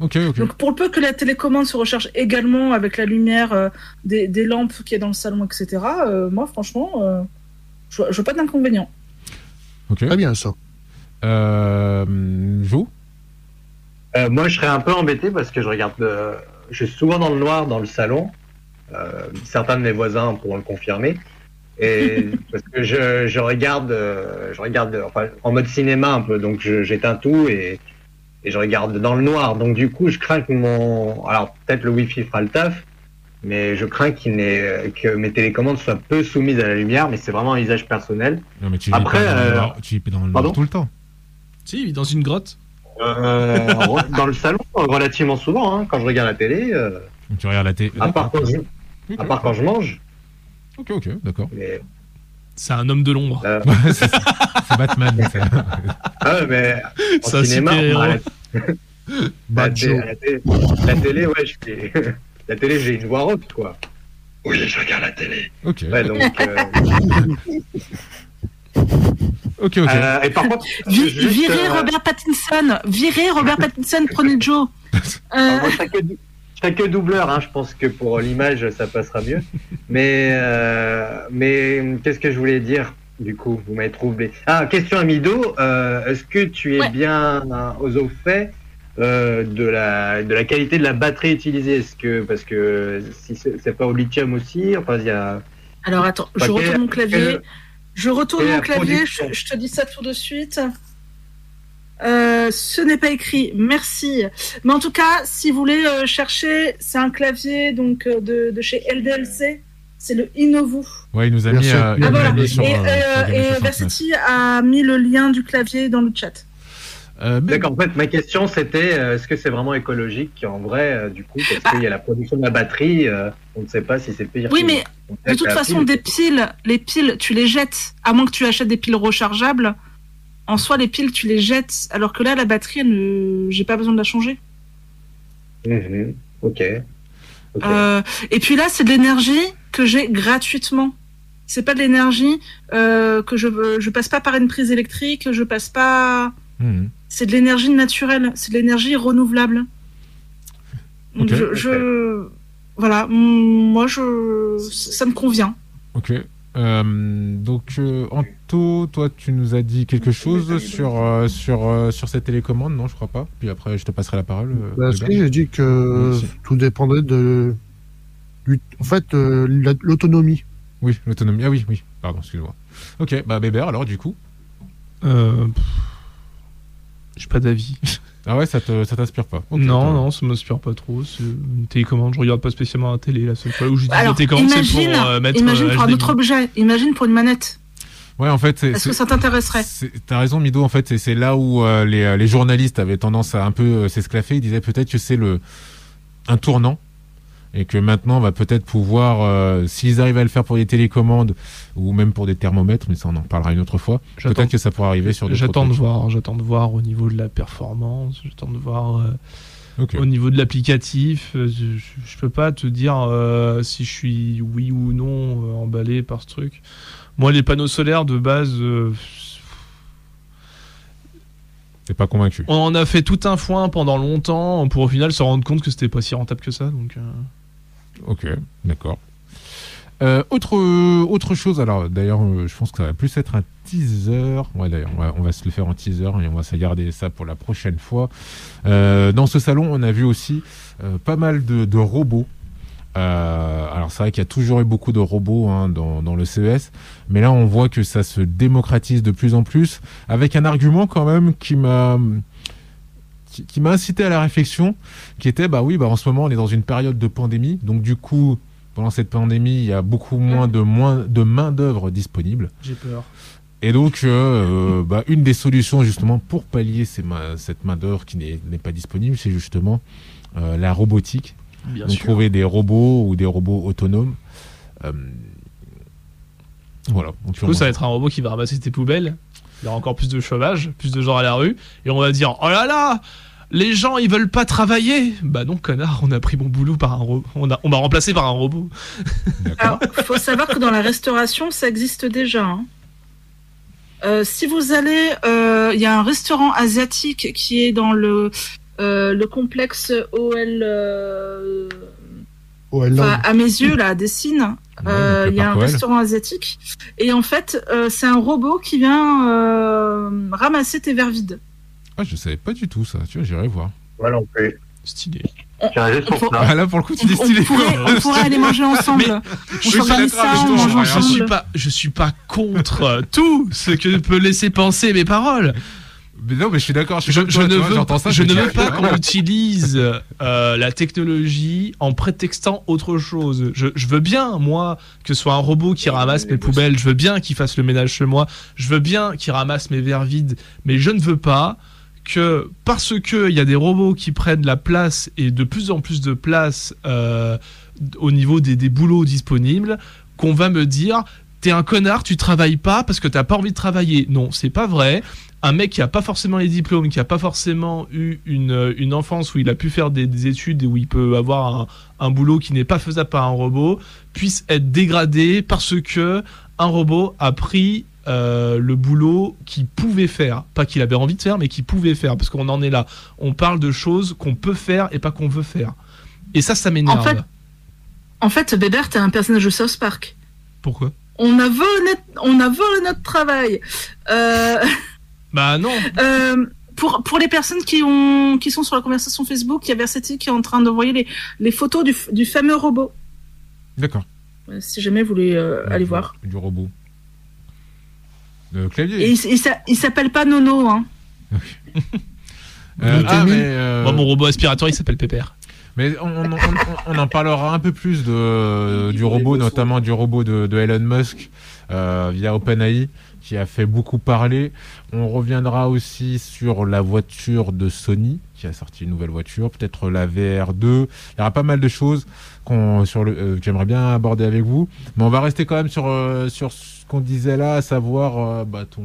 Ok, ok. Donc pour le peu que la télécommande se recharge également avec la lumière euh, des, des lampes qu'il y a dans le salon, etc. euh, moi franchement, euh, je, vois, je vois pas d'inconvénient. ok. Très bien ça. Euh, Euh, moi, je serais un peu embêté parce que je regarde. euh, je suis souvent dans le noir dans le salon. Euh, certains de mes voisins pourront le confirmer. Et parce que je, je regarde, euh, je regarde euh, enfin, en mode cinéma un peu, donc j'éteins tout et, et je regarde dans le noir. Donc du coup, je crains que mon, alors peut-être le Wi-Fi fera le taf, mais je crains qu'il n'ait, que mes télécommandes soient peu soumises à la lumière. Mais c'est vraiment un usage personnel. Non, mais tu Après, vis pas dans le euh, noir, tu vis dans le noir tout le temps. Si, dans une grotte. Euh, dans le salon, relativement souvent, hein, quand je regarde la télé. euh, Donc, tu regardes la télé. à part quand je, à part quand je mange. ok, ok, d'accord. Mais, C'est un homme de l'ombre. euh, Ouais, c'est Batman. ah ouais, mais en C'est un cinéma, la, télé, la télé, la télé, ouais, je fais- la télé, j'ai une voix haute, quoi. Oui, je regarde la télé. Ok. Ouais, donc, euh, Ok, ok. Euh, et par contre, Vi- juste, virez euh, Robert Pattinson, virez Robert Pattinson, prenez Joe. Euh, Alors, moi, que doubleur, hein, je pense que pour l'image ça passera mieux. Mais, euh, mais qu'est-ce que je voulais dire du coup Vous m'avez troublé. Ah, question à Mido, euh, est-ce que tu es Ouais. bien aux au fait euh, de, la, de la qualité de la batterie utilisée? Est-ce que, parce que si c'est pas au lithium aussi, enfin, il y a. alors attends, je retourne mon clavier. Je retourne mon la clavier, je te dis ça tout de suite. Euh, ce n'est pas écrit, merci. Mais en tout cas, si vous voulez euh, chercher, c'est un clavier donc euh, de, de chez LDLC. C'est le Innovu. Ouais, il nous a Bien mis, euh, Ah, voilà. et sur et Game 69. Versity a mis le lien du clavier dans le chat. Euh, mais- D'accord, en fait, ma question c'était euh, est-ce que c'est vraiment écologique en vrai, euh, du coup, parce Bah. qu'il y a la production de la batterie, euh, on ne sait pas si c'est pire. Oui, mais De toute façon, pile- des piles, les piles, tu les jettes. À moins que tu achètes des piles rechargeables. En soi, les piles, tu les jettes. Alors que là, la batterie, ne... j'ai pas besoin de la changer. Mhm. Ok. Ok. Euh, et puis là, c'est de l'énergie que j'ai gratuitement. C'est pas de l'énergie euh, que je je passe pas par une prise électrique, je passe pas. Mhm. C'est de l'énergie naturelle, c'est de l'énergie renouvelable. Donc je, je- voilà, moi je ça me convient. Ok. Euh, donc, euh, Anto, toi, tu nous as dit quelque chose sur, euh, sur, euh, sur cette télécommande, non, je crois pas. Puis après, je te passerai la parole. euh, Bah, si, j'ai dit que Merci. tout dépendait de. du- En fait, euh, la- l'autonomie. Oui, l'autonomie. Ah oui, oui, pardon, excuse-moi. Ok, bah Bébert, alors, du coup. Euh, J'ai pas d'avis. Ah ouais, ça t'inspire pas. Non, non, ça m'inspire pas trop. C'est une télécommande. Je regarde pas spécialement la télé. La seule fois où j'utilise la télécommande, c'est imagine, pour euh, mettre imagine euh, pour un autre objet, imagine pour une manette. Ouais, en fait, c'est. Est-ce que ça t'intéresserait? T'as raison, Mido. En fait, c'est- là où euh, les, euh, les journalistes avaient tendance à un peu euh, s'esclaffer. Ils disaient peut-être que c'est le un tournant et que maintenant on va peut-être pouvoir, euh, s'ils arrivent à le faire pour des télécommandes ou même pour des thermomètres, mais ça on en parlera une autre fois. Peut-être que ça pourra arriver sur d'autres J'attends de voir. J'attends de voir au niveau de la performance. J'attends de voir. euh. Au niveau de l'applicatif, euh, je, je- peux pas te dire euh, si je suis oui ou non emballé par ce truc. Moi, les panneaux solaires de base, T'es pas convaincu. on en a fait tout un foin pendant longtemps pour au final se rendre compte que c'était pas si rentable que ça. Donc, euh, Ok, d'accord. Euh, autre autre chose, alors d'ailleurs, euh, je pense que ça va plus être un teaser. Ouais, d'ailleurs, on va, se le faire en teaser et on va se garder ça pour la prochaine fois. Euh, dans ce salon, on a vu aussi euh, pas mal de, robots. Euh, alors c'est vrai qu'il y a toujours eu beaucoup de robots hein, dans le CES, mais là on voit que ça se démocratise de plus en plus, avec un argument quand même qui m'a qui, qui m'a incité à la réflexion, qui était bah oui bah en ce moment on est dans une période de pandémie, donc du coup pendant cette pandémie il y a beaucoup moins de moins de main d'œuvre disponible. j'ai peur. Et donc, euh, bah, une des solutions justement pour pallier ces cette main d'œuvre qui n'est pas disponible, c'est justement euh, la robotique. Bien Donc sûr. trouver des robots ou des robots autonomes. Euh, voilà. Du coup, ça va être un robot qui va ramasser tes poubelles. Il y aura encore plus de chômage, plus de gens à la rue. Et on va dire Oh là là les gens ils veulent pas travailler Bah non connard, on a pris mon boulot par un robot. On a- on m'a remplacé par un robot. Alors, il faut savoir que dans la restauration, ça existe déjà. hein. Euh, si vous allez, euh, il y a un restaurant asiatique qui est dans le euh, le complexe OL, l'a- à mes yeux là, à Dessine. Ouais, Euh, Il y a un OL. restaurant asiatique et en fait, euh, c'est un robot qui vient euh, ramasser tes verres vides. Ah, je savais pas du tout ça. Tu vois, j'irai voir. Voilà, on peut. Stylé. On pour peut- ça. Ah, là, pour le coup, tu on stylé. pourrait, on pourrait aller manger ensemble. Mais- je suis ça, je pas, je suis pas contre tout ce que peut laisser penser mes paroles. Mais non, mais je suis d'accord. Je, ne veux, j'entends ça, je me ne dis, veux pas qu'on utilise euh, la technologie en prétextant autre chose. Je, je veux bien, moi, que ce soit un robot qui ramasse mes poubelles. Je veux bien qu'il fasse le ménage chez moi. Je veux bien qu'il ramasse mes verres vides. Mais je ne veux pas que parce que il y a des robots qui prennent la place et de plus en plus de place euh, au niveau des, des boulots disponibles, qu'on va me dire t'es un connard, tu travailles pas parce que t'as pas envie de travailler. Non, c'est pas vrai. Un mec qui a pas forcément les diplômes, qui a pas forcément eu une, une enfance où il a pu faire des, des études et où il peut avoir un, un boulot qui n'est pas faisable par un robot, puisse être dégradé parce que un robot a pris euh, le boulot qu'il pouvait faire. Pas qu'il avait envie de faire, mais qu'il pouvait faire. Parce qu'on en est là. On parle de choses qu'on peut faire et pas qu'on veut faire. Et ça, ça m'énerve. En fait, en fait Bébert, t'es un personnage de South Park. Pourquoi? On a, volé, on a volé notre travail. Euh... Bah non. Euh, pour, pour les personnes qui, ont, qui sont sur la conversation Facebook, il y a Versetti qui est en train d'envoyer les, les photos du, du fameux robot. D'accord. Si jamais vous voulez euh, aller voir. Du robot. Le clavier. Et il, il s'a- il s'appelle pas Nono, hein. Euh, ah, mais, euh, Moi, mon robot aspirateur, il s'appelle Pépère. mais on, on- on- on en parlera un peu plus de, du robot, notamment du robot de, de Elon Musk euh, via OpenAI, qui a fait beaucoup parler. On reviendra aussi sur la voiture de Sony, qui a sorti une nouvelle voiture, peut-être la VR2. Il y aura pas mal de choses qu'on, sur le, euh, que j'aimerais bien aborder avec vous. Mais on va rester quand même sur, euh, sur ce qu'on disait là, à savoir euh, bah, ton,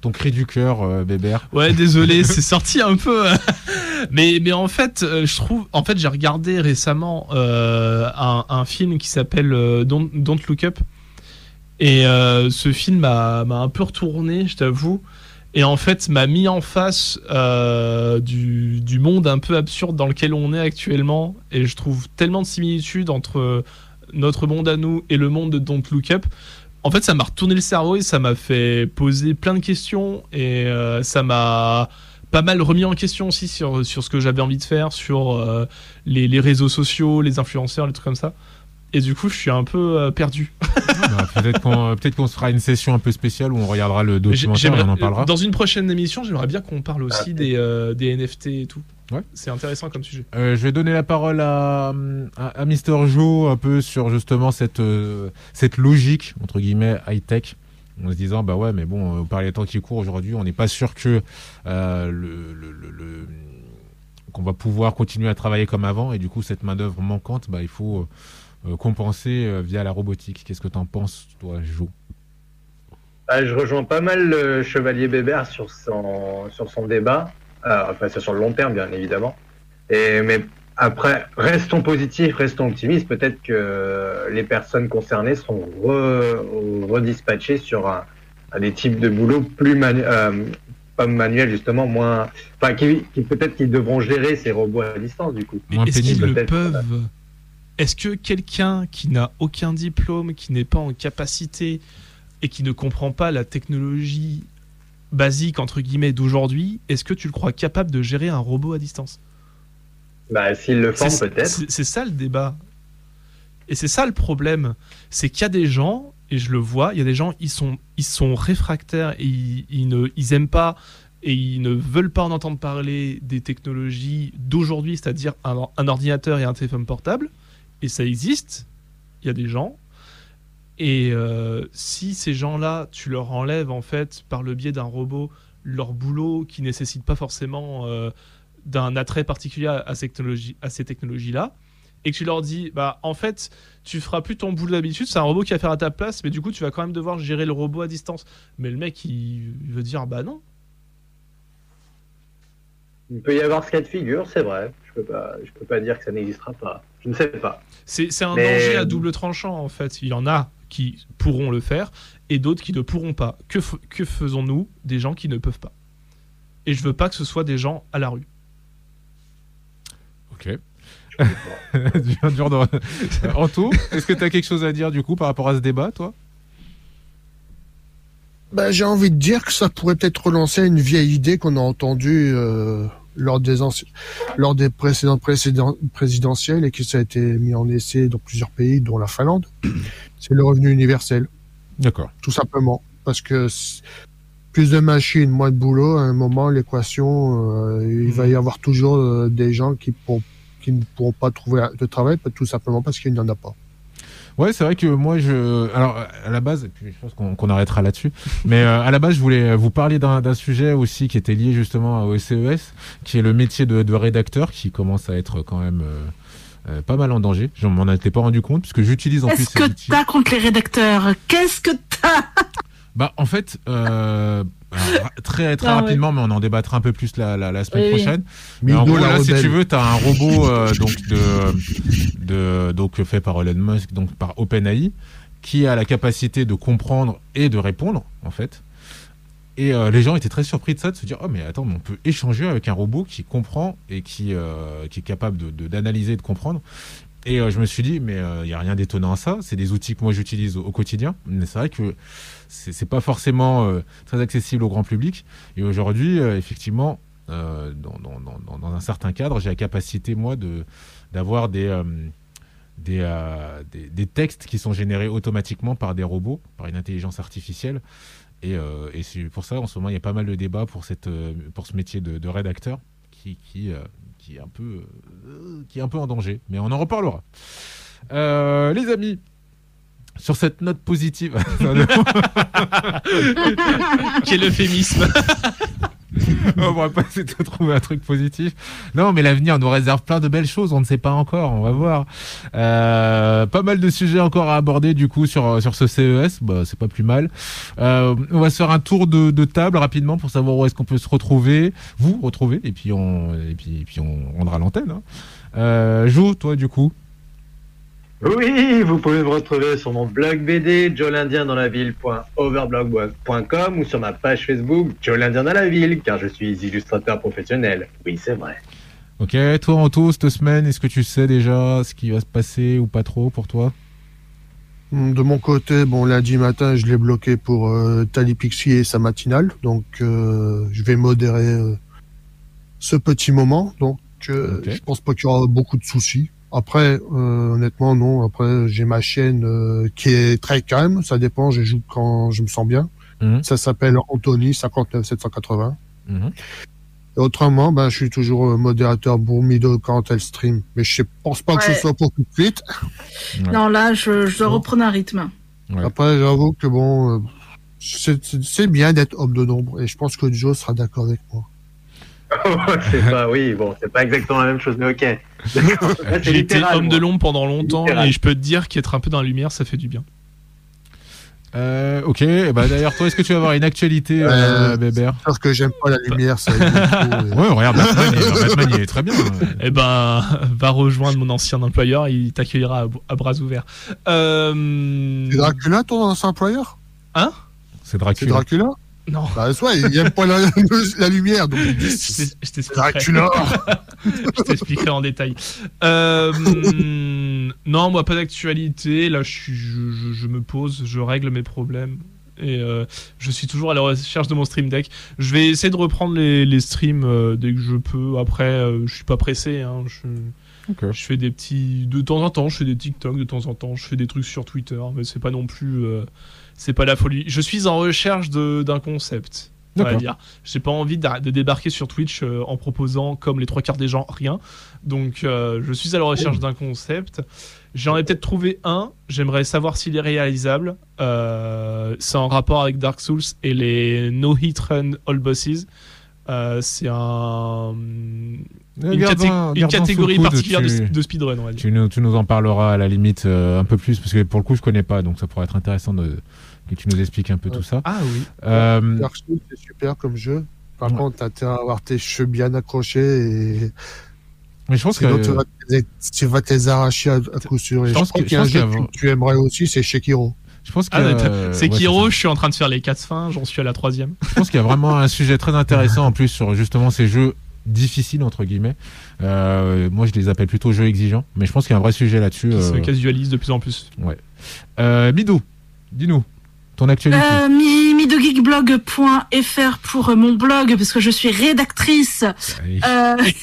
ton cri du cœur, Bébert. Ouais, désolé, c'est sorti un peu. mais, mais en fait, je trouve. En fait, j'ai regardé récemment euh, un, un film qui s'appelle Don't, Don't Look Up. Et euh, ce film m'a m'a un peu retourné, je t'avoue. Et en fait, m'a mis en face euh, du, du monde un peu absurde dans lequel on est actuellement. Et je trouve tellement de similitudes entre notre monde à nous et le monde de Don't Look Up. En fait, ça m'a retourné le cerveau et ça m'a fait poser plein de questions. Et euh, ça m'a pas mal remis en question aussi sur, sur ce que j'avais envie de faire, sur euh, les, les réseaux sociaux, les influenceurs, les trucs comme ça. Et du coup, je suis un peu euh, perdu. Bah, peut-être qu'on peut-être qu'on se fera une session un peu spéciale où on regardera le documentaire et on en parlera. Dans une prochaine émission, j'aimerais bien qu'on parle aussi des, euh, des NFT et tout. Ouais. C'est intéressant comme sujet. Euh, je vais donner la parole à, à, à Mister Joe un peu sur justement cette, euh, cette logique, entre guillemets, high-tech, en se disant, bah ouais, mais bon, euh, par les temps qui courent aujourd'hui, on n'est pas sûr que euh, le, le, le- le- qu'on va pouvoir continuer à travailler comme avant, et du coup, cette main-d'œuvre manquante, bah, il faut euh, compenser euh, via la robotique. Qu'est-ce que t'en penses, toi, Joe Ah, je rejoins pas mal le chevalier Bébert sur son, sur son débat. Euh, enfin, c'est sur le long terme, bien évidemment. Et, mais après, restons positifs, restons optimistes. Peut-être que les personnes concernées seront re- redispatchées sur un, des types de boulot plus manu euh, pas manuels, justement, moins. Enfin, qui, qui peut-être qu'ils devront gérer ces robots à distance, du coup. Mais est-ce qu'ils le peuvent? Est-ce que quelqu'un qui n'a aucun diplôme, qui n'est pas en capacité et qui ne comprend pas la technologie basique entre guillemets d'aujourd'hui, est-ce que tu le crois capable de gérer un robot à distance? Bah, s'ils le font, C'est- peut-être. C'est c'est ça le débat. Et c'est ça le problème. C'est qu'il y a des gens, et je le vois, il y a des gens, ils sont, ils sont réfractaires et ils, ils ne, ils aiment pas et ils ne veulent pas en entendre parler des technologies d'aujourd'hui, c'est-à-dire un, un ordinateur et un téléphone portable. Et ça existe. Il y a des gens. Et euh, si ces gens-là, tu leur enlèves en fait par le biais d'un robot leur boulot qui nécessite pas forcément euh, d'un attrait particulier à, ces technologies, à ces technologies-là, et que tu leur dis, bah en fait, tu feras plus ton boulot d'habitude, c'est un robot qui va faire à ta place, mais du coup, tu vas quand même devoir gérer le robot à distance. Mais le mec, il veut dire, bah non. Il peut y avoir ce cas de figure, c'est vrai. Je peux pas, je peux pas dire que ça n'existera pas. Je ne sais pas. C'est c'est un Mais- danger à double tranchant, en fait. Il y en a qui pourront le faire, et d'autres qui ne pourront pas. Que, que faisons-nous des gens qui ne peuvent pas? Et je veux pas que ce soit des gens à la rue. Ok. dur, dur de... Euh, Anto, est-ce que tu as quelque chose à dire du coup par rapport à ce débat, toi? Ben, j'ai envie de dire que ça pourrait peut-être relancer une vieille idée qu'on a entendue euh, lors des lors des précédentes présidentielles et que ça a été mis en essai dans plusieurs pays, dont la Finlande. C'est le revenu universel, D'accord. tout simplement, parce que plus de machines, moins de boulot, à un moment l'équation, euh, il va y avoir toujours euh, des gens qui, qui ne pourront pas trouver de travail, tout simplement parce qu'il n'y en a pas. Ouais, c'est vrai que moi, je. Alors, à la base, et puis je pense qu'on arrêtera là-dessus, mais euh, à la base, je voulais vous parler d'un sujet aussi qui était lié justement au CES, qui est le métier de, de rédacteur, qui commence à être quand même euh, euh, pas mal en danger. Je m'en étais pas rendu compte, puisque j'utilise en plus Qu'est-ce que t'as contre les rédacteurs? Qu'est-ce que t'as? Bah, en fait, euh, très très Ah ouais. rapidement, mais on en débattra un peu plus la, la, la semaine Oui, oui. prochaine. Mais en gros, là, si tu veux, t'as un robot euh, donc de, de donc fait par Elon Musk, donc par OpenAI, qui a la capacité de comprendre et de répondre, en fait. Et euh, les gens étaient très surpris de ça, de se dire oh mais attends, mais on peut échanger avec un robot qui comprend et qui euh, qui est capable de d'analyser et de comprendre. Et euh, je me suis dit mais il y a rien d'étonnant à ça. C'est des outils que moi j'utilise au, quotidien. Mais c'est vrai que c'est pas forcément très accessible au grand public. Et aujourd'hui, effectivement, dans, un certain cadre, j'ai la capacité moi de d'avoir des des, des, des, textes qui sont générés automatiquement par des robots, par une intelligence artificielle. Et, euh, c'est pour ça, en ce moment, il y a pas mal de débats pour, cette, euh, pour ce métier de, de rédacteur qui, euh, qui, est un peu, euh, qui est un peu en danger. Mais on en reparlera. Euh, les amis, sur cette note positive. Quel euphémisme on va pas essayer de trouver un truc positif. Non, mais l'avenir nous réserve plein de belles choses. On ne sait pas encore. On va voir. Euh, pas mal de sujets encore à aborder du coup sur sur ce CES. Bah, c'est pas plus mal. Euh, on va se faire un tour de, de table rapidement pour savoir où est-ce qu'on peut se retrouver, vous retrouver, et puis on et puis et puis on rendra l'antenne. Hein. Euh, Jou, toi du coup? Oui, vous pouvez me retrouver sur mon blog BD, Joe dans la ville.overblog.com ou sur ma page Facebook, Joe l'Indien dans la ville, car je suis illustrateur professionnel. Oui, c'est vrai. Ok, toi Anto, cette semaine, est-ce que tu sais déjà ce qui va se passer ou pas trop pour toi? De mon côté, bon, lundi matin, je l'ai bloqué pour euh, et sa matinale, donc euh, je vais modérer euh, ce petit moment, donc euh, je pense pas qu'il y aura beaucoup de soucis. Après, euh, honnêtement, non. Après, j'ai ma chaîne euh, qui est très calme. Ça dépend. Je joue quand je me sens bien. Mhm. Ça s'appelle Anthony 59780. Mhm. Et autrement, ben, je suis toujours euh, modérateur pour Mido quand elle stream. Mais je pense pas que ce soit pour tout de suite. Ouais. Non, là, je, je dois Bon. reprendre un rythme. Ouais. Après, j'avoue que bon, c'est bien d'être homme de nombre. Et je pense que Joe sera d'accord avec moi. c'est pas, oui, bon, c'est pas exactement la même chose, mais ok. C'est J'ai été homme de l'ombre pendant longtemps Littéral. et je peux te dire qu'être un peu dans la lumière, ça fait du bien. Euh, ok, ben, d'ailleurs, toi, est-ce que tu vas avoir une actualité, euh, Euh, Bébert Parce que j'aime pas la lumière, ça. et- Ouais, regarde, Batman, il, Batman, il est très bien. Eh ben, va rejoindre mon ancien employeur, il t'accueillera à, à bras ouverts. Euh... C'est Dracula, ton ancien employeur? C'est C'est Dracula. Dracula? Non, Bah, soit, il aime pas la, la lumière, donc il dit, je t'expliquerai. Dracula. je t'expliquerai en détail. Euh, non, moi pas d'actualité. Là, je, suis, je, je- je me pose, je règle mes problèmes. Et euh, je suis toujours à la recherche de mon stream deck. Je vais essayer de reprendre les, les streams euh, dès que je peux. Après, euh, je suis pas pressé. Hein. Je, fais des petits. De temps en temps, je fais des TikTok. De temps en temps, je fais des trucs sur Twitter. Mais c'est pas non plus. euh, c'est pas la folie. Je suis en recherche d'un concept. On va D'accord. dire. J'ai pas envie de débarquer sur Twitch euh, en proposant, comme les trois quarts des gens, rien. Donc, euh, je suis à la recherche d'un concept. J'en ai peut-être trouvé un. J'aimerais savoir s'il est réalisable. Euh, c'est en rapport avec Dark Souls et les No Hit Run All Bosses. Euh, c'est un, une, un- une garde un sous catégorie coude, particulière tu- de, de speedrun, on va dire. Tu nous, tu nous en parleras à la limite euh, un peu plus, parce que pour le coup, je connais pas, donc ça pourrait être intéressant de, que tu nous expliques un peu Ouais. tout ça. Ah oui. Euh, Dark Souls, c'est super comme jeu. Par Ouais. contre, t'as intérêt à avoir tes cheveux bien accrochés et mais je pense que. sinon tu vas te les- tu vas te les arracher à, à coup sûr. Et Je je, pense qu'il y a un jeu que tu aimerais aussi, c'est Shekiro. Je pense que. Ah, euh, c'est ouais, Kiro, je suis en train de faire les quatre fins, j'en suis à la troisième. Je pense qu'il y a vraiment un sujet très intéressant en plus sur justement ces jeux difficiles entre guillemets. Euh, moi, je les appelle plutôt jeux exigeants, mais je pense qu'il y a un vrai sujet là-dessus. Qui euh, se casualise de plus en plus. Euh, Midou, dis-nous ton actualité. Euh, mi- midogeekblog.fr pour euh, mon blog, parce que je suis rédactrice. Oui. Euh, Oui.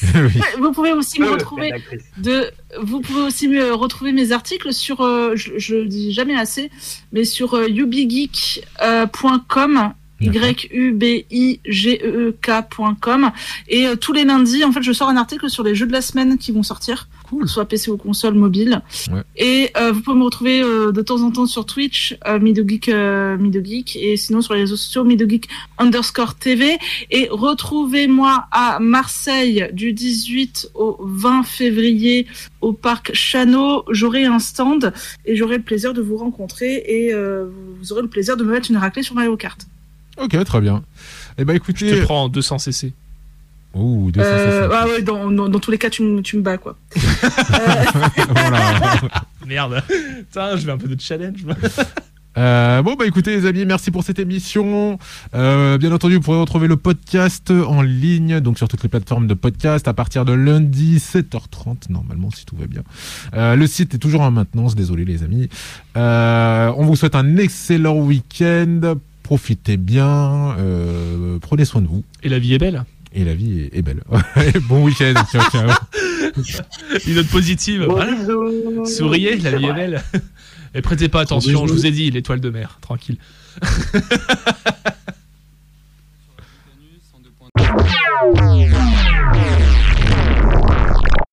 vous pouvez aussi me Euh, retrouver de, vous pouvez aussi me retrouver mes articles sur, euh, je, je le dis jamais assez, mais sur euh, ubigeek.com. Y-U-B-I-G-E-E-K.com. Et euh, tous les lundis, en fait, je sors un article sur les jeux de la semaine qui vont sortir, Cool. soit PC ou console mobile. Ouais. Et euh, vous pouvez me retrouver euh, de temps en temps sur Twitch, euh, Midogeek, euh, Midogeek, et sinon sur les réseaux sociaux, Midogeek underscore TV. Et retrouvez-moi à Marseille du 18 au 20 février au parc Chano. J'aurai un stand et j'aurai le plaisir de vous rencontrer et euh, vous aurez le plaisir de me mettre une raclée sur Mario Kart. Ok, très bien. Eh ben Je écoutez. te prends en 200 cc. Ouh, 200 Euh, cc. ah ouais, dans, dans, dans tous les cas, tu, me- tu me bats, quoi. Euh, voilà. Merde. Putain, je veux un peu de challenge. Euh, bon bah écoutez les amis, merci pour cette émission. Euh, bien entendu, vous pourrez retrouver le podcast en ligne, donc sur toutes les plateformes de podcast à partir de lundi 7h30 normalement si tout va bien. Euh, le site est toujours en maintenance, désolé les amis. Euh, on vous souhaite un excellent week-end. Profitez bien, euh, prenez soin de vous. Et la vie est belle. Et la vie est, est belle. bon week-end. Une note positive. Gros Voilà. bisous. Souriez, la vie est belle. Et prêtez pas attention, je vous ai dit, l'étoile de mer, tranquille.